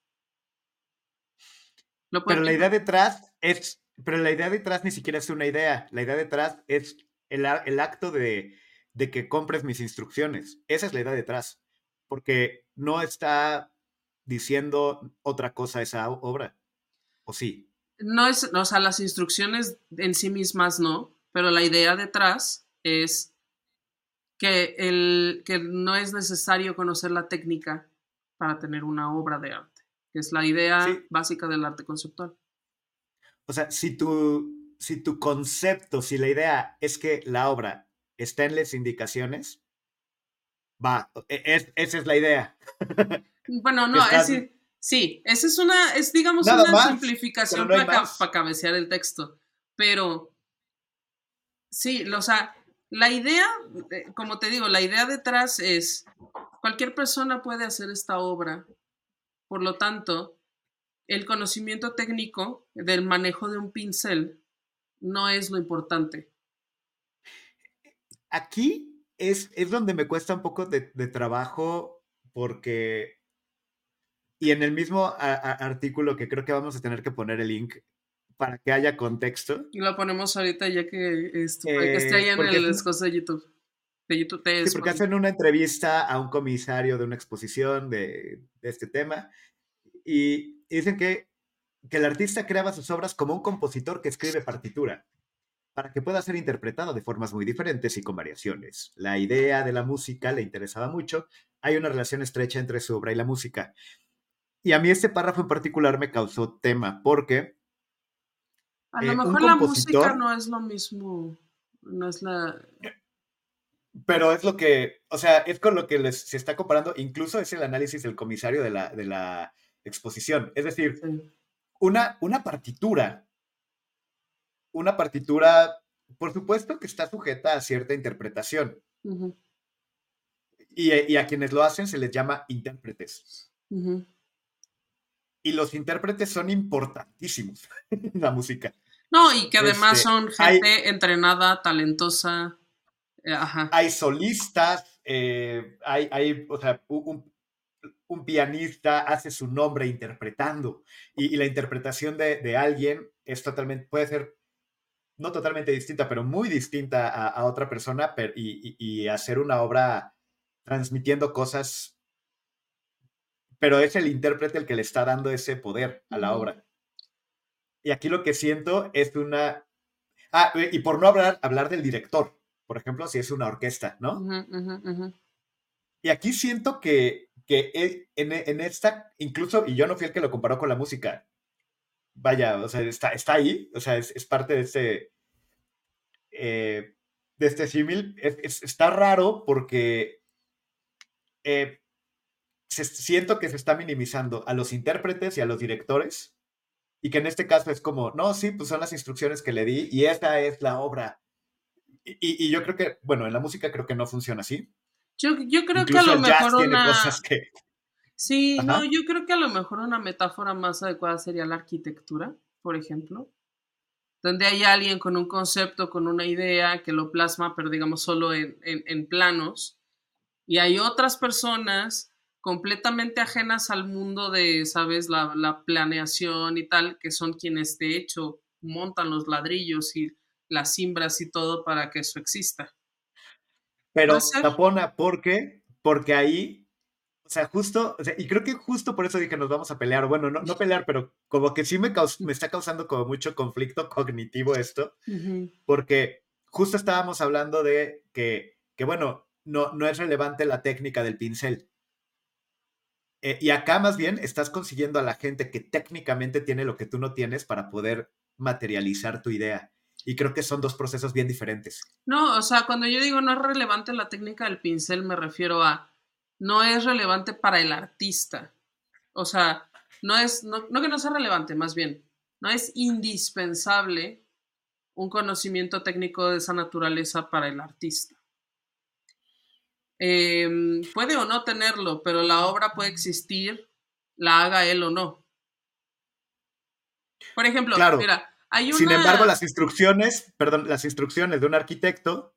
Pero la idea detrás es, pero la idea detrás ni siquiera es una idea, la idea detrás es el, el acto de, de, que compres mis instrucciones. Esa es la idea detrás, porque no está diciendo otra cosa esa obra, ¿o sí? No es, o sea, las instrucciones en sí mismas no, pero la idea detrás es que, el, que no es necesario conocer la técnica para tener una obra de arte, que es la idea sí. básica del arte conceptual. O sea, si tu, si tu concepto, si la idea es que la obra está en las indicaciones, va, es, esa es la idea. Bueno, no, es sí, esa es una, es digamos Nada una más, simplificación no para, para cabecear el texto, pero sí, o sea, la idea, eh, como te digo, la idea detrás es, cualquier persona puede hacer esta obra, por lo tanto, el conocimiento técnico del manejo de un pincel no es lo importante. Aquí es, es donde me cuesta un poco de, trabajo porque, y en el mismo artículo que creo que vamos a tener que poner el link para que haya contexto. Y lo ponemos ahorita ya que, esto, eh, que esté ahí en el, las cosas de YouTube. De YouTube sí, porque hacen una entrevista a un comisario de una exposición de, de este tema y dicen que, que el artista creaba sus obras como un compositor que escribe partitura. para que pueda ser interpretado de formas muy diferentes y con variaciones. La idea de la música le interesaba mucho. Hay una relación estrecha entre su obra y la música. Y a mí este párrafo en particular me causó tema porque... A lo eh, mejor la música no es lo mismo, no es la... Pero es lo que, o sea, es con lo que les, se está comparando, incluso es el análisis del comisario de la, de la exposición. Es decir, una, una partitura una partitura, por supuesto que está sujeta a cierta interpretación. y, a quienes lo hacen se les llama intérpretes. Y los intérpretes son importantísimos en la música. No, y que además este, son gente entrenada, talentosa. Eh, hay solistas, eh, hay, hay, o sea, un, pianista hace su nombre interpretando y, la interpretación de, de, alguien es totalmente, puede ser no totalmente distinta, pero muy distinta a, otra persona y, hacer una obra transmitiendo cosas, pero es el intérprete el que le está dando ese poder a la obra. Y aquí lo que siento es una... Ah, y por no hablar, hablar del director, por ejemplo, si es una orquesta, ¿no? Y aquí siento que, que en, en, esta, incluso, y yo no fui el que lo comparó con la música, vaya, o sea, está, está ahí, o sea, es, parte de este, eh, de este símil. está raro porque eh, siento que se está minimizando a los intérpretes y a los directores y que en este caso es como, no, sí, pues son las instrucciones que le di y esta es la obra. Y, yo creo que, bueno, en la música creo que no funciona así. Yo, yo creo que a lo mejor una... que, Sí, no, yo creo que a lo mejor una metáfora más adecuada sería la arquitectura, por ejemplo, donde hay alguien con un concepto, con una idea que lo plasma, pero digamos solo en, planos, y hay otras personas completamente ajenas al mundo de, sabes, la, la, planeación y tal, que son quienes de hecho montan los ladrillos y las cimbras y todo para que eso exista. Pero tapona, ¿por qué? Porque ahí o sea, justo, o sea, y creo que justo por eso dije nos vamos a pelear. Bueno, no, no pelear, pero como que sí me, me está causando como mucho conflicto cognitivo esto, porque justo estábamos hablando de que, que bueno, no, no es relevante la técnica del pincel. Eh, y acá más bien estás consiguiendo a la gente que técnicamente tiene lo que tú no tienes para poder materializar tu idea. Y creo que son dos procesos bien diferentes. No, o sea, cuando yo digo no es relevante la técnica del pincel, me refiero a no es relevante para el artista. O sea, no es, no, que no sea relevante, más bien, no es indispensable un conocimiento técnico de esa naturaleza para el artista. Em, puede o no tenerlo, pero la obra puede existir, la haga él o no. Por ejemplo, mira, hay una... Sin embargo, las instrucciones, perdón, las instrucciones de un arquitecto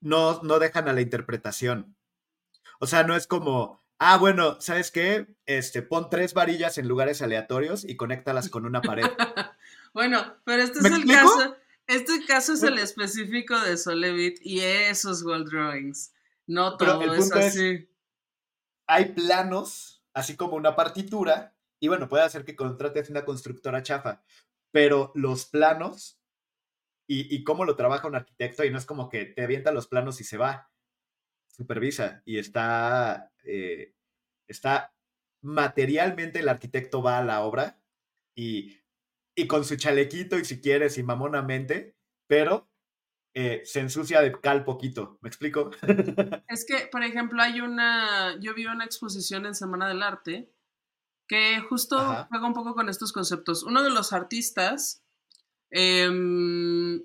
no, no dejan a la interpretación. O sea, no es como, ah, bueno, ¿sabes qué? Este, pon tres varillas en lugares aleatorios y conéctalas con una pared. bueno, pero este es el caso. Este caso es el específico de Solevit y esos wall drawings. No todo es así. hay planos, así como una partitura, y bueno, puede hacer que contrates una constructora chafa, pero los planos y, y, cómo lo trabaja un arquitecto, y no es como que te avienta los planos y se va supervisa y está, eh, está materialmente el arquitecto va a la obra y, y, con su chalequito y si quieres y mamonamente, pero eh, se ensucia de cal poquito, ¿me explico? Es que, por ejemplo, hay una, yo vi una exposición en Semana del Arte que justo juega un poco con estos conceptos. Uno de los artistas em,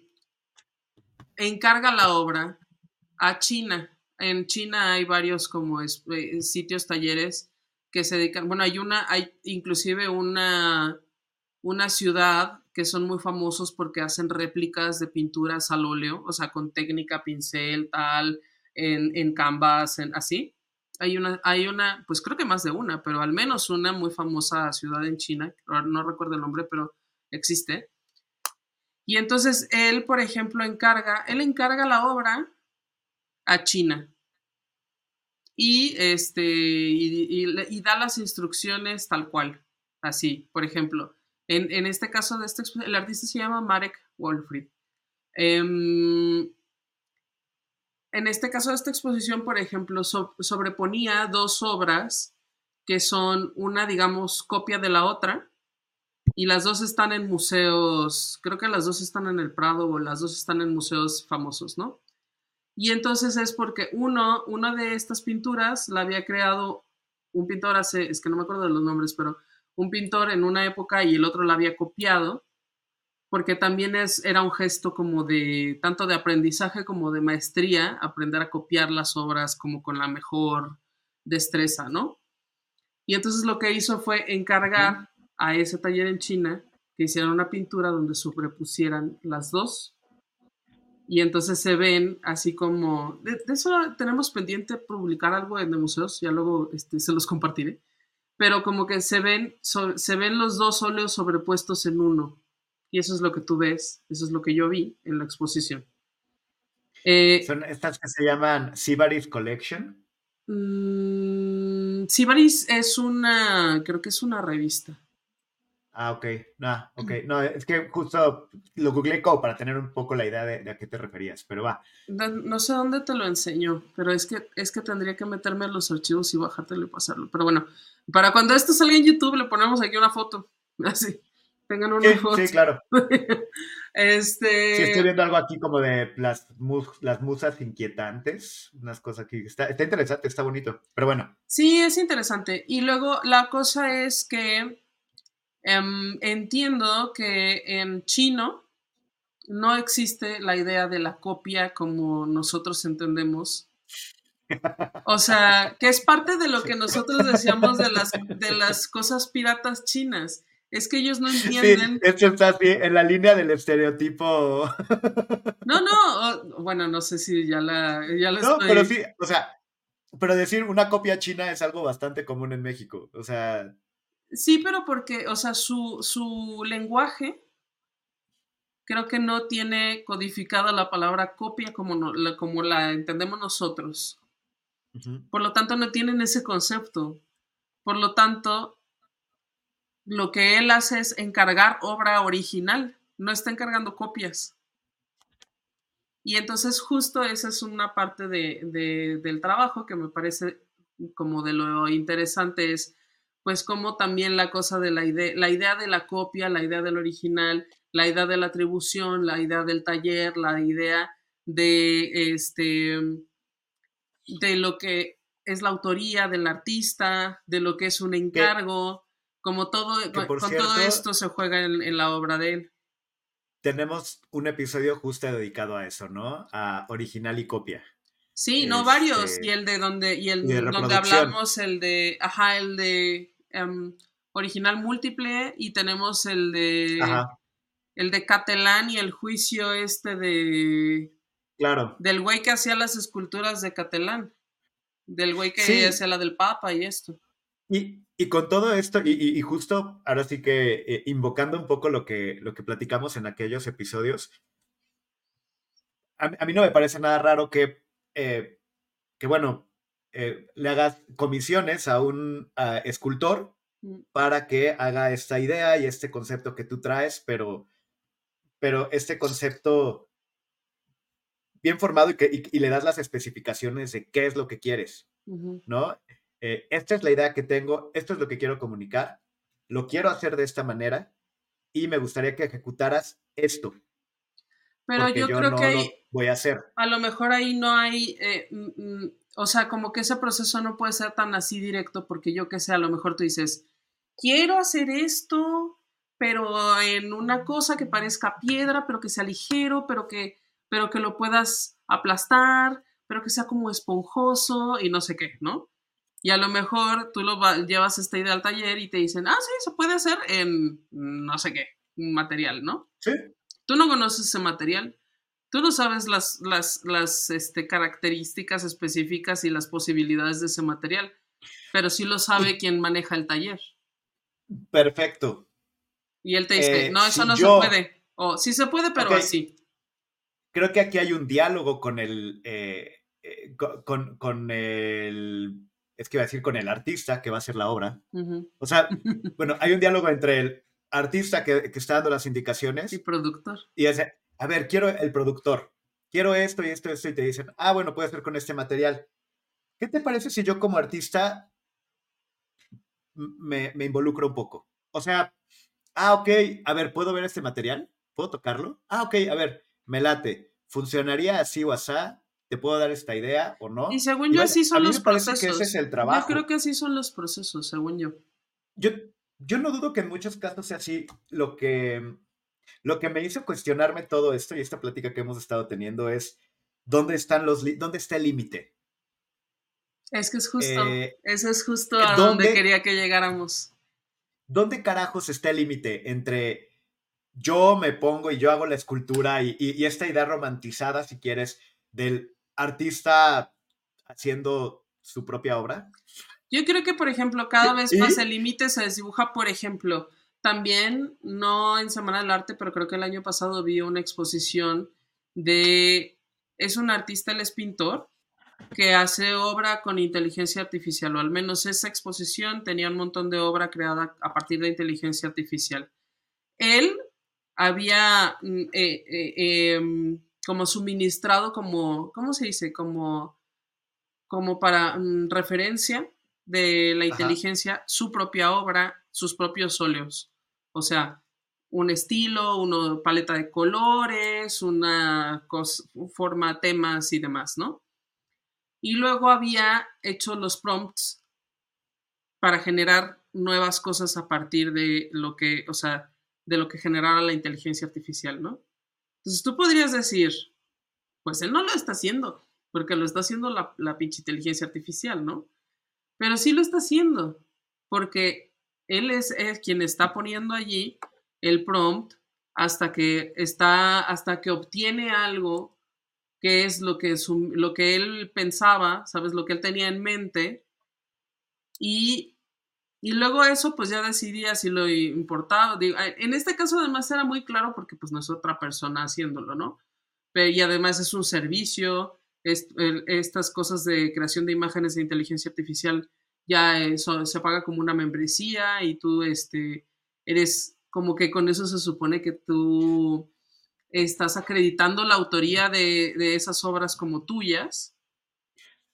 encarga la obra a China en China hay varios como eh, sitios, talleres que se dedican, bueno, hay una, hay inclusive una, una ciudad que son muy famosos porque hacen réplicas de pinturas al óleo, o sea, con técnica pincel, tal, en, en canvas, en, así. Hay una, hay una, pues creo que más de una, pero al menos una muy famosa ciudad en China, no recuerdo el nombre, pero existe. Y entonces él, por ejemplo, encarga, él encarga la obra a China. Y, este, y, da las instrucciones tal cual, así, por ejemplo. En, este caso, de este, el artista se llama Marek Wolfried. Em, en este caso, esta exposición, por ejemplo, sobreponía dos obras que son una, digamos, copia de la otra, y las dos están en museos, creo que las dos están en el Prado o las dos están en museos famosos, ¿no? Y entonces es porque uno, una de estas pinturas la había creado un pintor hace, es que no me acuerdo de los nombres, pero un pintor en una época y el otro la había copiado, porque también es, era un gesto como de, tanto de aprendizaje como de maestría, aprender a copiar las obras como con la mejor destreza, ¿no? Y entonces lo que hizo fue encargar a ese taller en China que hicieran una pintura donde sobrepusieran las dos. Y entonces se ven así como... De, eso tenemos pendiente publicar algo en de museos, ya luego este, se los compartiré. Pero como que se ven, se ven los dos óleos sobrepuestos en uno. Y eso es lo que tú ves, eso es lo que yo vi en la exposición. Eh, Son estas que se llaman Sibaris Collection. Mmm, Sibaris es una, creo que es una revista. Ah, ok. No, ok. No, es que justo lo googleé como para tener un poco la idea de, a qué te referías, pero va. No, sé dónde te lo enseño, pero es que, es que tendría que meterme a los archivos y bajártelo y pasarlo. Pero bueno, para cuando esto salga en YouTube le ponemos aquí una foto. Así. Tengan una foto. Sí, claro. este... Sí, estoy viendo algo aquí como de las, las musas inquietantes. Unas cosas aquí. Está, está interesante, está bonito. Pero bueno. Sí, es interesante. Y luego la cosa es que Em, entiendo que en chino no existe la idea de la copia como nosotros entendemos. O sea, que es parte de lo que nosotros decíamos de las, de las cosas piratas chinas. Es que ellos no entienden. Sí, está así en la línea del estereotipo. No, no, bueno, no sé si ya la. Ya no, pero sí, o sea, pero decir una copia china es algo bastante común en México. O sea, Sí, pero porque, o sea, su, su lenguaje creo que no tiene codificada la palabra copia como, no, la, como la entendemos nosotros. Por lo tanto, no tienen ese concepto. Por lo tanto, lo que él hace es encargar obra original, no está encargando copias. Y entonces justo esa es una parte de, de, del trabajo que me parece como de lo interesante es pues como también la cosa de la idea, la idea de la copia, la idea del original, la idea de la atribución, la idea del taller, la idea de este de lo que es la autoría del artista, de lo que es un encargo, como todo, con todo esto se juega en, la obra de él. Tenemos un episodio justo dedicado a eso, ¿no? A original y copia. Sí, no varios. Y el de donde, y el donde hablamos, el de, ajá, el de em, original múltiple, y tenemos el de el de Catalán y el juicio este de claro. del güey que hacía las esculturas de Catalán. Del güey que hacía la del Papa y esto. Y, y con todo esto, y, y, justo ahora sí que eh, invocando un poco lo que, lo que platicamos en aquellos episodios, a, a mí no me parece nada raro que eh, que bueno, eh, le hagas comisiones a un escultor mm. para que haga esta idea y este concepto que tú traes, pero, pero este concepto bien formado y, que, le das las especificaciones de qué es lo que quieres, ¿no? Eh, esta es la idea que tengo, esto es lo que quiero comunicar, lo quiero hacer de esta manera y me gustaría que ejecutaras esto. Pero yo, creo que voy a hacer. A lo mejor ahí no hay, eh, mm, mm, o sea, como que ese proceso no puede ser tan así directo, porque yo que sé, a lo mejor tú dices, quiero hacer esto, pero en una cosa que parezca piedra, pero que sea ligero, pero que, pero que lo puedas aplastar, pero que sea como esponjoso y no sé qué, ¿no? Y a lo mejor tú lo llevas esta idea al taller y te dicen, ah, sí, se puede hacer en no sé qué, material, ¿no? Sí. Tú no conoces ese material, tú no sabes las, las, este, características específicas y las posibilidades de ese material, pero sí lo sabe quien maneja el taller. Perfecto. Y él te dice, eh, no, eso no se puede. O sí se puede, pero así. Creo que aquí hay un diálogo con el, eh, eh, con, con, el, es que iba a decir con el artista que va a hacer la obra. O sea, bueno, hay un diálogo entre el artista que, está dando las indicaciones. Y productor. Y ese, a ver, quiero el productor, quiero esto y esto y esto, y te dicen, ah, bueno, puede ser con este material. ¿Qué te parece si yo como artista me, me involucro un poco? O sea, ah, ok, a ver, ¿puedo ver este material? ¿Puedo tocarlo? Ah, ok, a ver, me late. ¿Funcionaría así o así? ¿Te puedo dar esta idea o no? Y según yo, así son los procesos. Que ese es el trabajo. Yo creo que así son los procesos, según yo. Yo, yo no dudo que en muchos casos sea así. Lo que, lo que me hizo cuestionarme todo esto y esta plática que hemos estado teniendo es dónde están los dónde está el límite. Es que es justo, eh, eso es justo a donde quería que llegáramos. ¿Dónde carajos está el límite entre yo me pongo y yo hago la escultura y, y, esta idea romantizada, si quieres, del artista haciendo su propia obra? Yo creo que, por ejemplo, cada vez más el límite se desdibuja, por ejemplo, también, no en Semana del Arte, pero creo que el año pasado vi una exposición de, es un artista, él es pintor, que hace obra con inteligencia artificial, o al menos esa exposición tenía un montón de obra creada a partir de inteligencia artificial. Él había mm, eh, eh, em, como suministrado como, ¿cómo se dice? Como, como para mm, referencia de la inteligencia su propia obra, sus propios óleos. O sea, un estilo, una paleta de colores, una forma, temas y demás, ¿no? Y luego había hecho los prompts para generar nuevas cosas a partir de lo que, o sea, de lo que generara la inteligencia artificial, ¿no? Entonces tú podrías decir, pues él no lo está haciendo, porque lo está haciendo la, la pinche inteligencia artificial, ¿no? Pero sí lo está haciendo, porque él es, quien está poniendo allí el prompt hasta que está, hasta que obtiene algo qué es lo que, lo que él pensaba, ¿sabes? Lo que él tenía en mente. Y, y luego eso, pues ya decidía si lo importaba. en este caso, además, era muy claro porque pues no es otra persona haciéndolo, ¿no? Pero, y además es un servicio. Estas cosas de creación de imágenes de inteligencia artificial ya eso, se paga como una membresía y tú este, eres como que con eso se supone que tú estás acreditando la autoría de, esas obras como tuyas.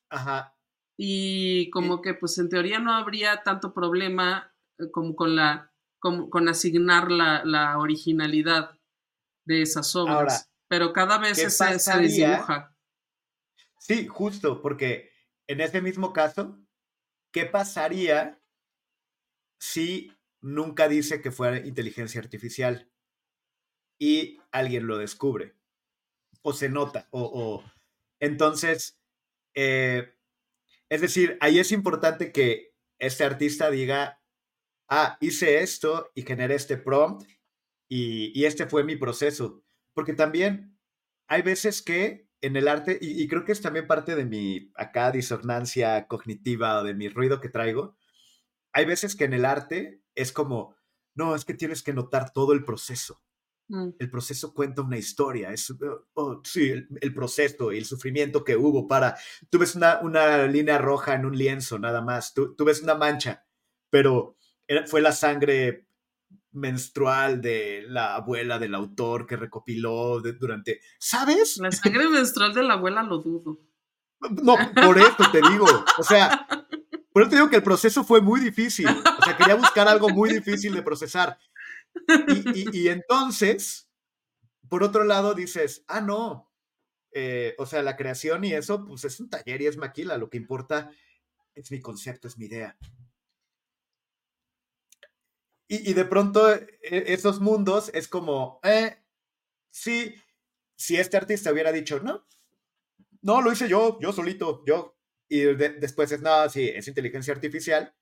Ajá. Y como que pues en teoría no habría tanto problema eh, como con la con asignar la, originalidad de esas obras. Pero cada vez se, se desdibuja. Sí, justo, porque en ese mismo caso, ¿qué pasaría si nunca dice que fuera inteligencia artificial? y alguien lo descubre o se nota o, entonces eh, es decir ahí es importante que este artista diga ah hice esto y generé este prompt y, este fue mi proceso porque también hay veces que en el arte y, y creo que es también parte de mi acá disonancia cognitiva o de mi ruido que traigo hay veces que en el arte es como no es que tienes que notar todo el proceso Mm. El proceso cuenta una historia, es, oh, oh, sí, el, proceso y el sufrimiento que hubo para... Tú ves una, una línea roja en un lienzo, nada más, tú, ves una mancha, pero fue la sangre menstrual de la abuela del autor que recopiló durante... ¿Sabes? La sangre menstrual de la abuela lo dudo. No, por eso te digo, o sea, por eso te digo que el proceso fue muy difícil, o sea, quería buscar algo muy difícil de procesar. Y, entonces, por otro lado, dices, ah, no, eh, o sea, la creación y eso, pues es un taller y es maquila, lo que importa es mi concepto, es mi idea. Y, de pronto e, esos mundos es como, eh, sí, si este artista hubiera dicho, no, no, lo hice yo, yo solito, yo, y después es, no, sí, es inteligencia artificial,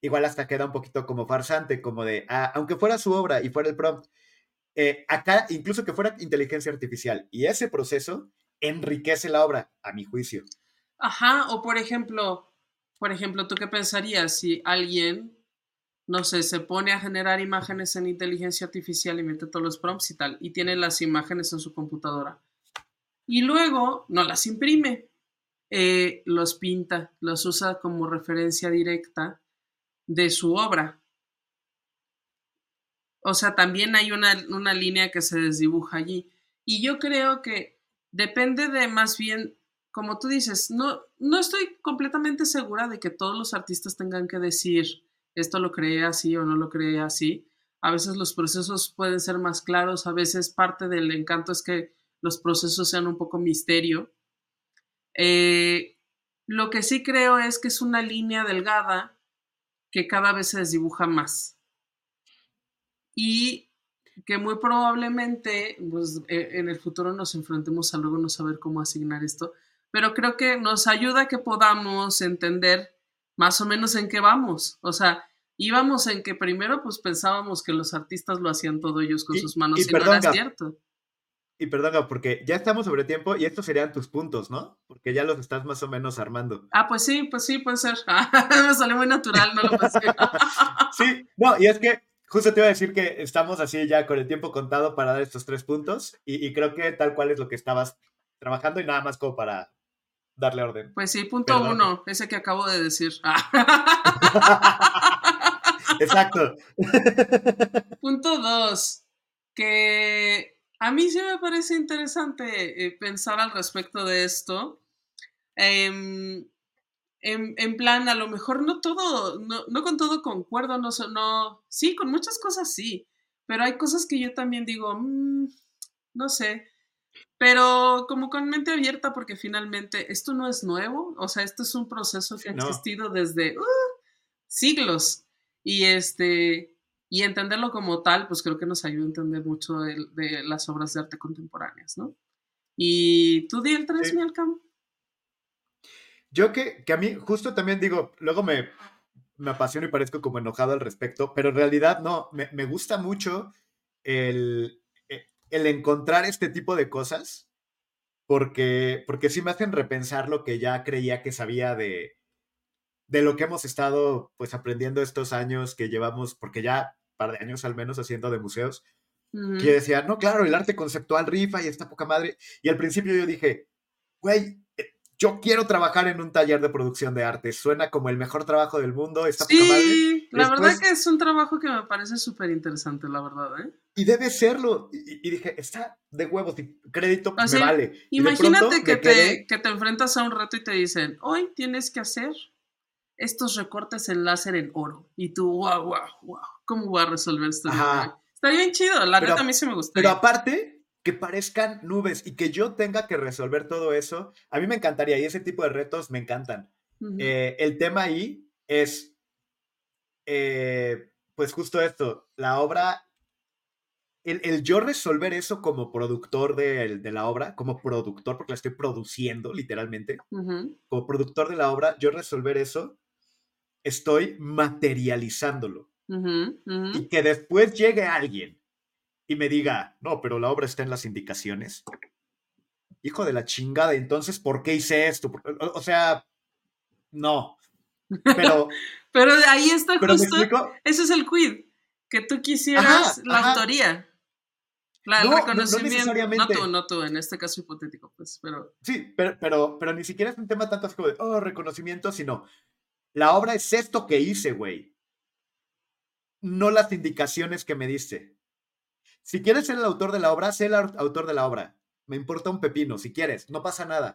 igual hasta queda un poquito como farsante, como de, ah, aunque fuera su obra y fuera el prompt, eh, acá incluso que fuera inteligencia artificial y ese proceso enriquece la obra, a mi juicio. Ajá, o por ejemplo, por ejemplo, ¿tú qué pensarías si alguien, no sé, se pone a generar imágenes en inteligencia artificial y mete todos los prompts y tal, y tiene las imágenes en su computadora? Y luego no las imprime, eh, los pinta, los usa como referencia directa de su obra. O sea, también hay una, línea que se desdibuja allí. Y yo creo que depende de más bien, como tú dices, no, no estoy completamente segura de que todos los artistas tengan que decir esto lo creé así o no lo creé así. A veces los procesos pueden ser más claros, a veces parte del encanto es que los procesos sean un poco misterio. Eh, lo que sí creo es que es una línea delgada que cada vez se desdibuja más. Y que muy probablemente pues, e, en el futuro nos enfrentemos a luego no saber cómo asignar esto, pero creo que nos ayuda que podamos entender más o menos en qué vamos. O sea, íbamos en que primero pues pensábamos que los artistas lo hacían todo ellos con sus manos y, no era cierto. Y perdón, porque ya estamos sobre tiempo y estos serían tus puntos, ¿no? Porque ya los estás más o menos armando. Ah, pues sí, pues sí, puede ser. Me salió muy natural, no lo pensé. sí, no, y es que justo te iba a decir que estamos así ya con el tiempo contado para dar estos tres puntos y, creo que tal cual es lo que estabas trabajando y nada más como para darle orden. Pues sí, punto uno, ese que acabo de decir. Exacto. punto dos, que a mí sí me parece interesante eh, pensar al respecto de esto. Em, en, plan, a lo mejor no todo, no, con todo concuerdo, no, no, sí, con muchas cosas sí, pero hay cosas que yo también digo, mm, no sé, pero como con mente abierta porque finalmente esto no es nuevo, o sea, esto es un proceso que ha existido desde uh, siglos y este, y entenderlo como tal, pues creo que nos ayuda a entender mucho de, las obras de arte contemporáneas, ¿no? Y tú di el 3, sí. Yo que, que a mí, justo también digo, luego me, me apasiono y parezco como enojado al respecto, pero en realidad no, me, me gusta mucho el, el, encontrar este tipo de cosas, porque, porque sí me hacen repensar lo que ya creía que sabía de, de lo que hemos estado pues aprendiendo estos años que llevamos, porque ya un par de años al menos haciendo de museos, que decía, no, claro, el arte conceptual rifa y esta poca madre. Y al principio yo dije, güey, yo quiero trabajar en un taller de producción de arte. Suena como el mejor trabajo del mundo. sí, la verdad que es un trabajo que me parece súper interesante, la verdad. ¿eh? Y debe serlo. Y, dije, está de huevos, y crédito me vale. Imagínate que, te, que te enfrentas a un reto y te dicen, hoy tienes que hacer estos recortes en láser en oro. Y tú, wow, wow, wow, ¿cómo voy a resolver esto? Está bien chido, la neta a mí sí me gusta. Pero aparte, que parezcan nubes y que yo tenga que resolver todo eso, a mí me encantaría y ese tipo de retos me encantan. Eh, el tema ahí es, eh, pues justo esto, la obra, el, yo resolver eso como productor de, la obra, como productor, porque la estoy produciendo literalmente, como productor de la obra, yo resolver eso, estoy materializándolo. Y que después llegue alguien y me diga, no, pero la obra está en las indicaciones. Hijo de la chingada, entonces, ¿por qué hice esto? O, sea, no. Pero. pero ahí está justo. Ese es el quid. Que tú quisieras la autoría. La, el reconocimiento. No, tú, no tú, en este caso hipotético, pues, pero. Sí, pero, pero, pero ni siquiera es un tema tanto así como de, oh, reconocimiento, sino la obra es esto que hice, güey. No las indicaciones que me diste. Si quieres ser el autor de la obra, sé el autor de la obra. Me importa un pepino, si quieres, no pasa nada.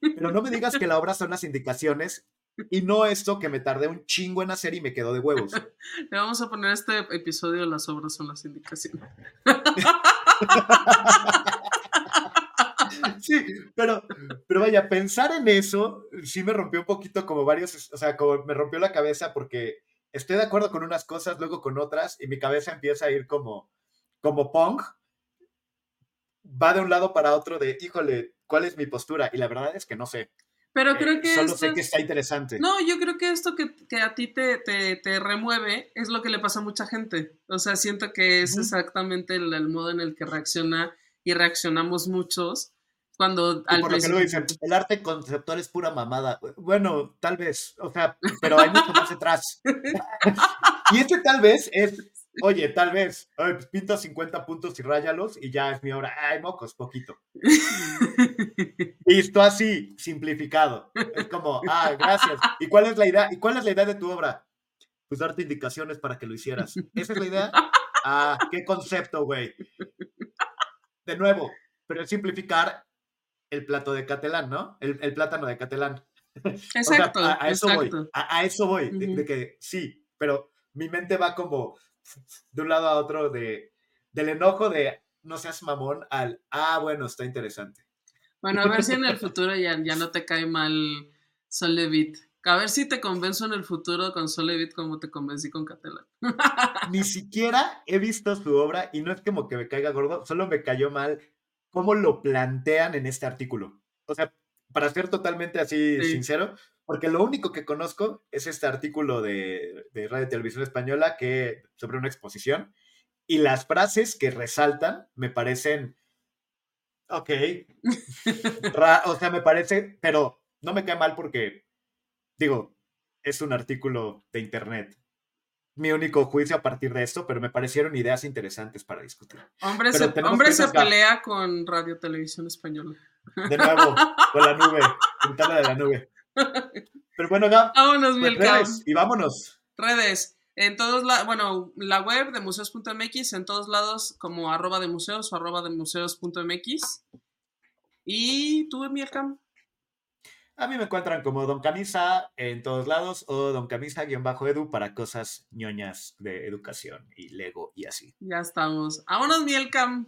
Pero no me digas que la obra son las indicaciones y no esto que me tardé un chingo en hacer y me quedó de huevos. Le vamos a poner este episodio Las obras son las indicaciones. Sí, pero, pero vaya, pensar en eso sí me rompió un poquito como varios, o sea, como me rompió la cabeza porque estoy de acuerdo con unas cosas, luego con otras, y mi cabeza empieza a ir como, como Pong, va de un lado para otro de, híjole, ¿cuál es mi postura? Y la verdad es que no sé. Pero creo eh, que... solo sé que está interesante. No, yo creo que esto que, que a ti te, te, te, remueve es lo que le pasa a mucha gente. O sea, siento que es exactamente el, modo en el que reacciona y reaccionamos muchos cuando al por lo que dicen, el arte conceptual es pura mamada. Bueno, tal vez, o sea, pero hay mucho más detrás. y este tal vez es Oye, tal vez, pues pinta 50 puntos y ráyalos y ya es mi obra. Ay, mocos, poquito. Listo así, simplificado. Es como, ah, gracias. ¿Y cuál es la idea? ¿Y cuál es la idea de tu obra? Pues darte indicaciones para que lo hicieras. ¿Esa es la idea? Ah, qué concepto, güey. De nuevo, pero es simplificar el plato de Catalán, ¿no? El, el plátano de Catalán. Exacto, o sea, a, a, eso exacto. voy. A, a eso voy. de que sí, pero mi mente va como de un lado a otro de, del enojo de no seas mamón al, ah, bueno, está interesante. Bueno, a ver si en el futuro ya, ya no te cae mal Solevit. A ver si te convenzo en el futuro con Solevit como te convencí con Catalán. Ni siquiera he visto su obra y no es como que me caiga gordo, solo me cayó mal cómo lo plantean en este artículo. O sea, para ser totalmente así Sí. sincero, porque lo único que conozco es este artículo de, de Radio y Televisión Española que, sobre una exposición y las frases que resaltan me parecen, ok, ra- o sea, me parece, pero no me cae mal porque, digo, es un artículo de internet. Mi único juicio a partir de esto, pero me parecieron ideas interesantes para discutir. Hombre, Pero se, hombre pelea con Radio Televisión Española. De nuevo, con la nube, ventana de la nube. Pero bueno, Gab, Vámonos, pues redes, y vámonos. Redes. En todos lados, bueno, la web de museos.mx, en todos lados como arroba de museos o arroba de museos.mx. Y tú, Milka. A mí me encuentran como Don Camisa en todos lados o Don Camisa-edu para cosas ñoñas de educación y Lego y así. Ya estamos. Vámonos, Milka.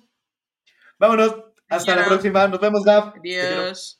Vámonos, hasta la próxima. Nos vemos, Gab. Adiós.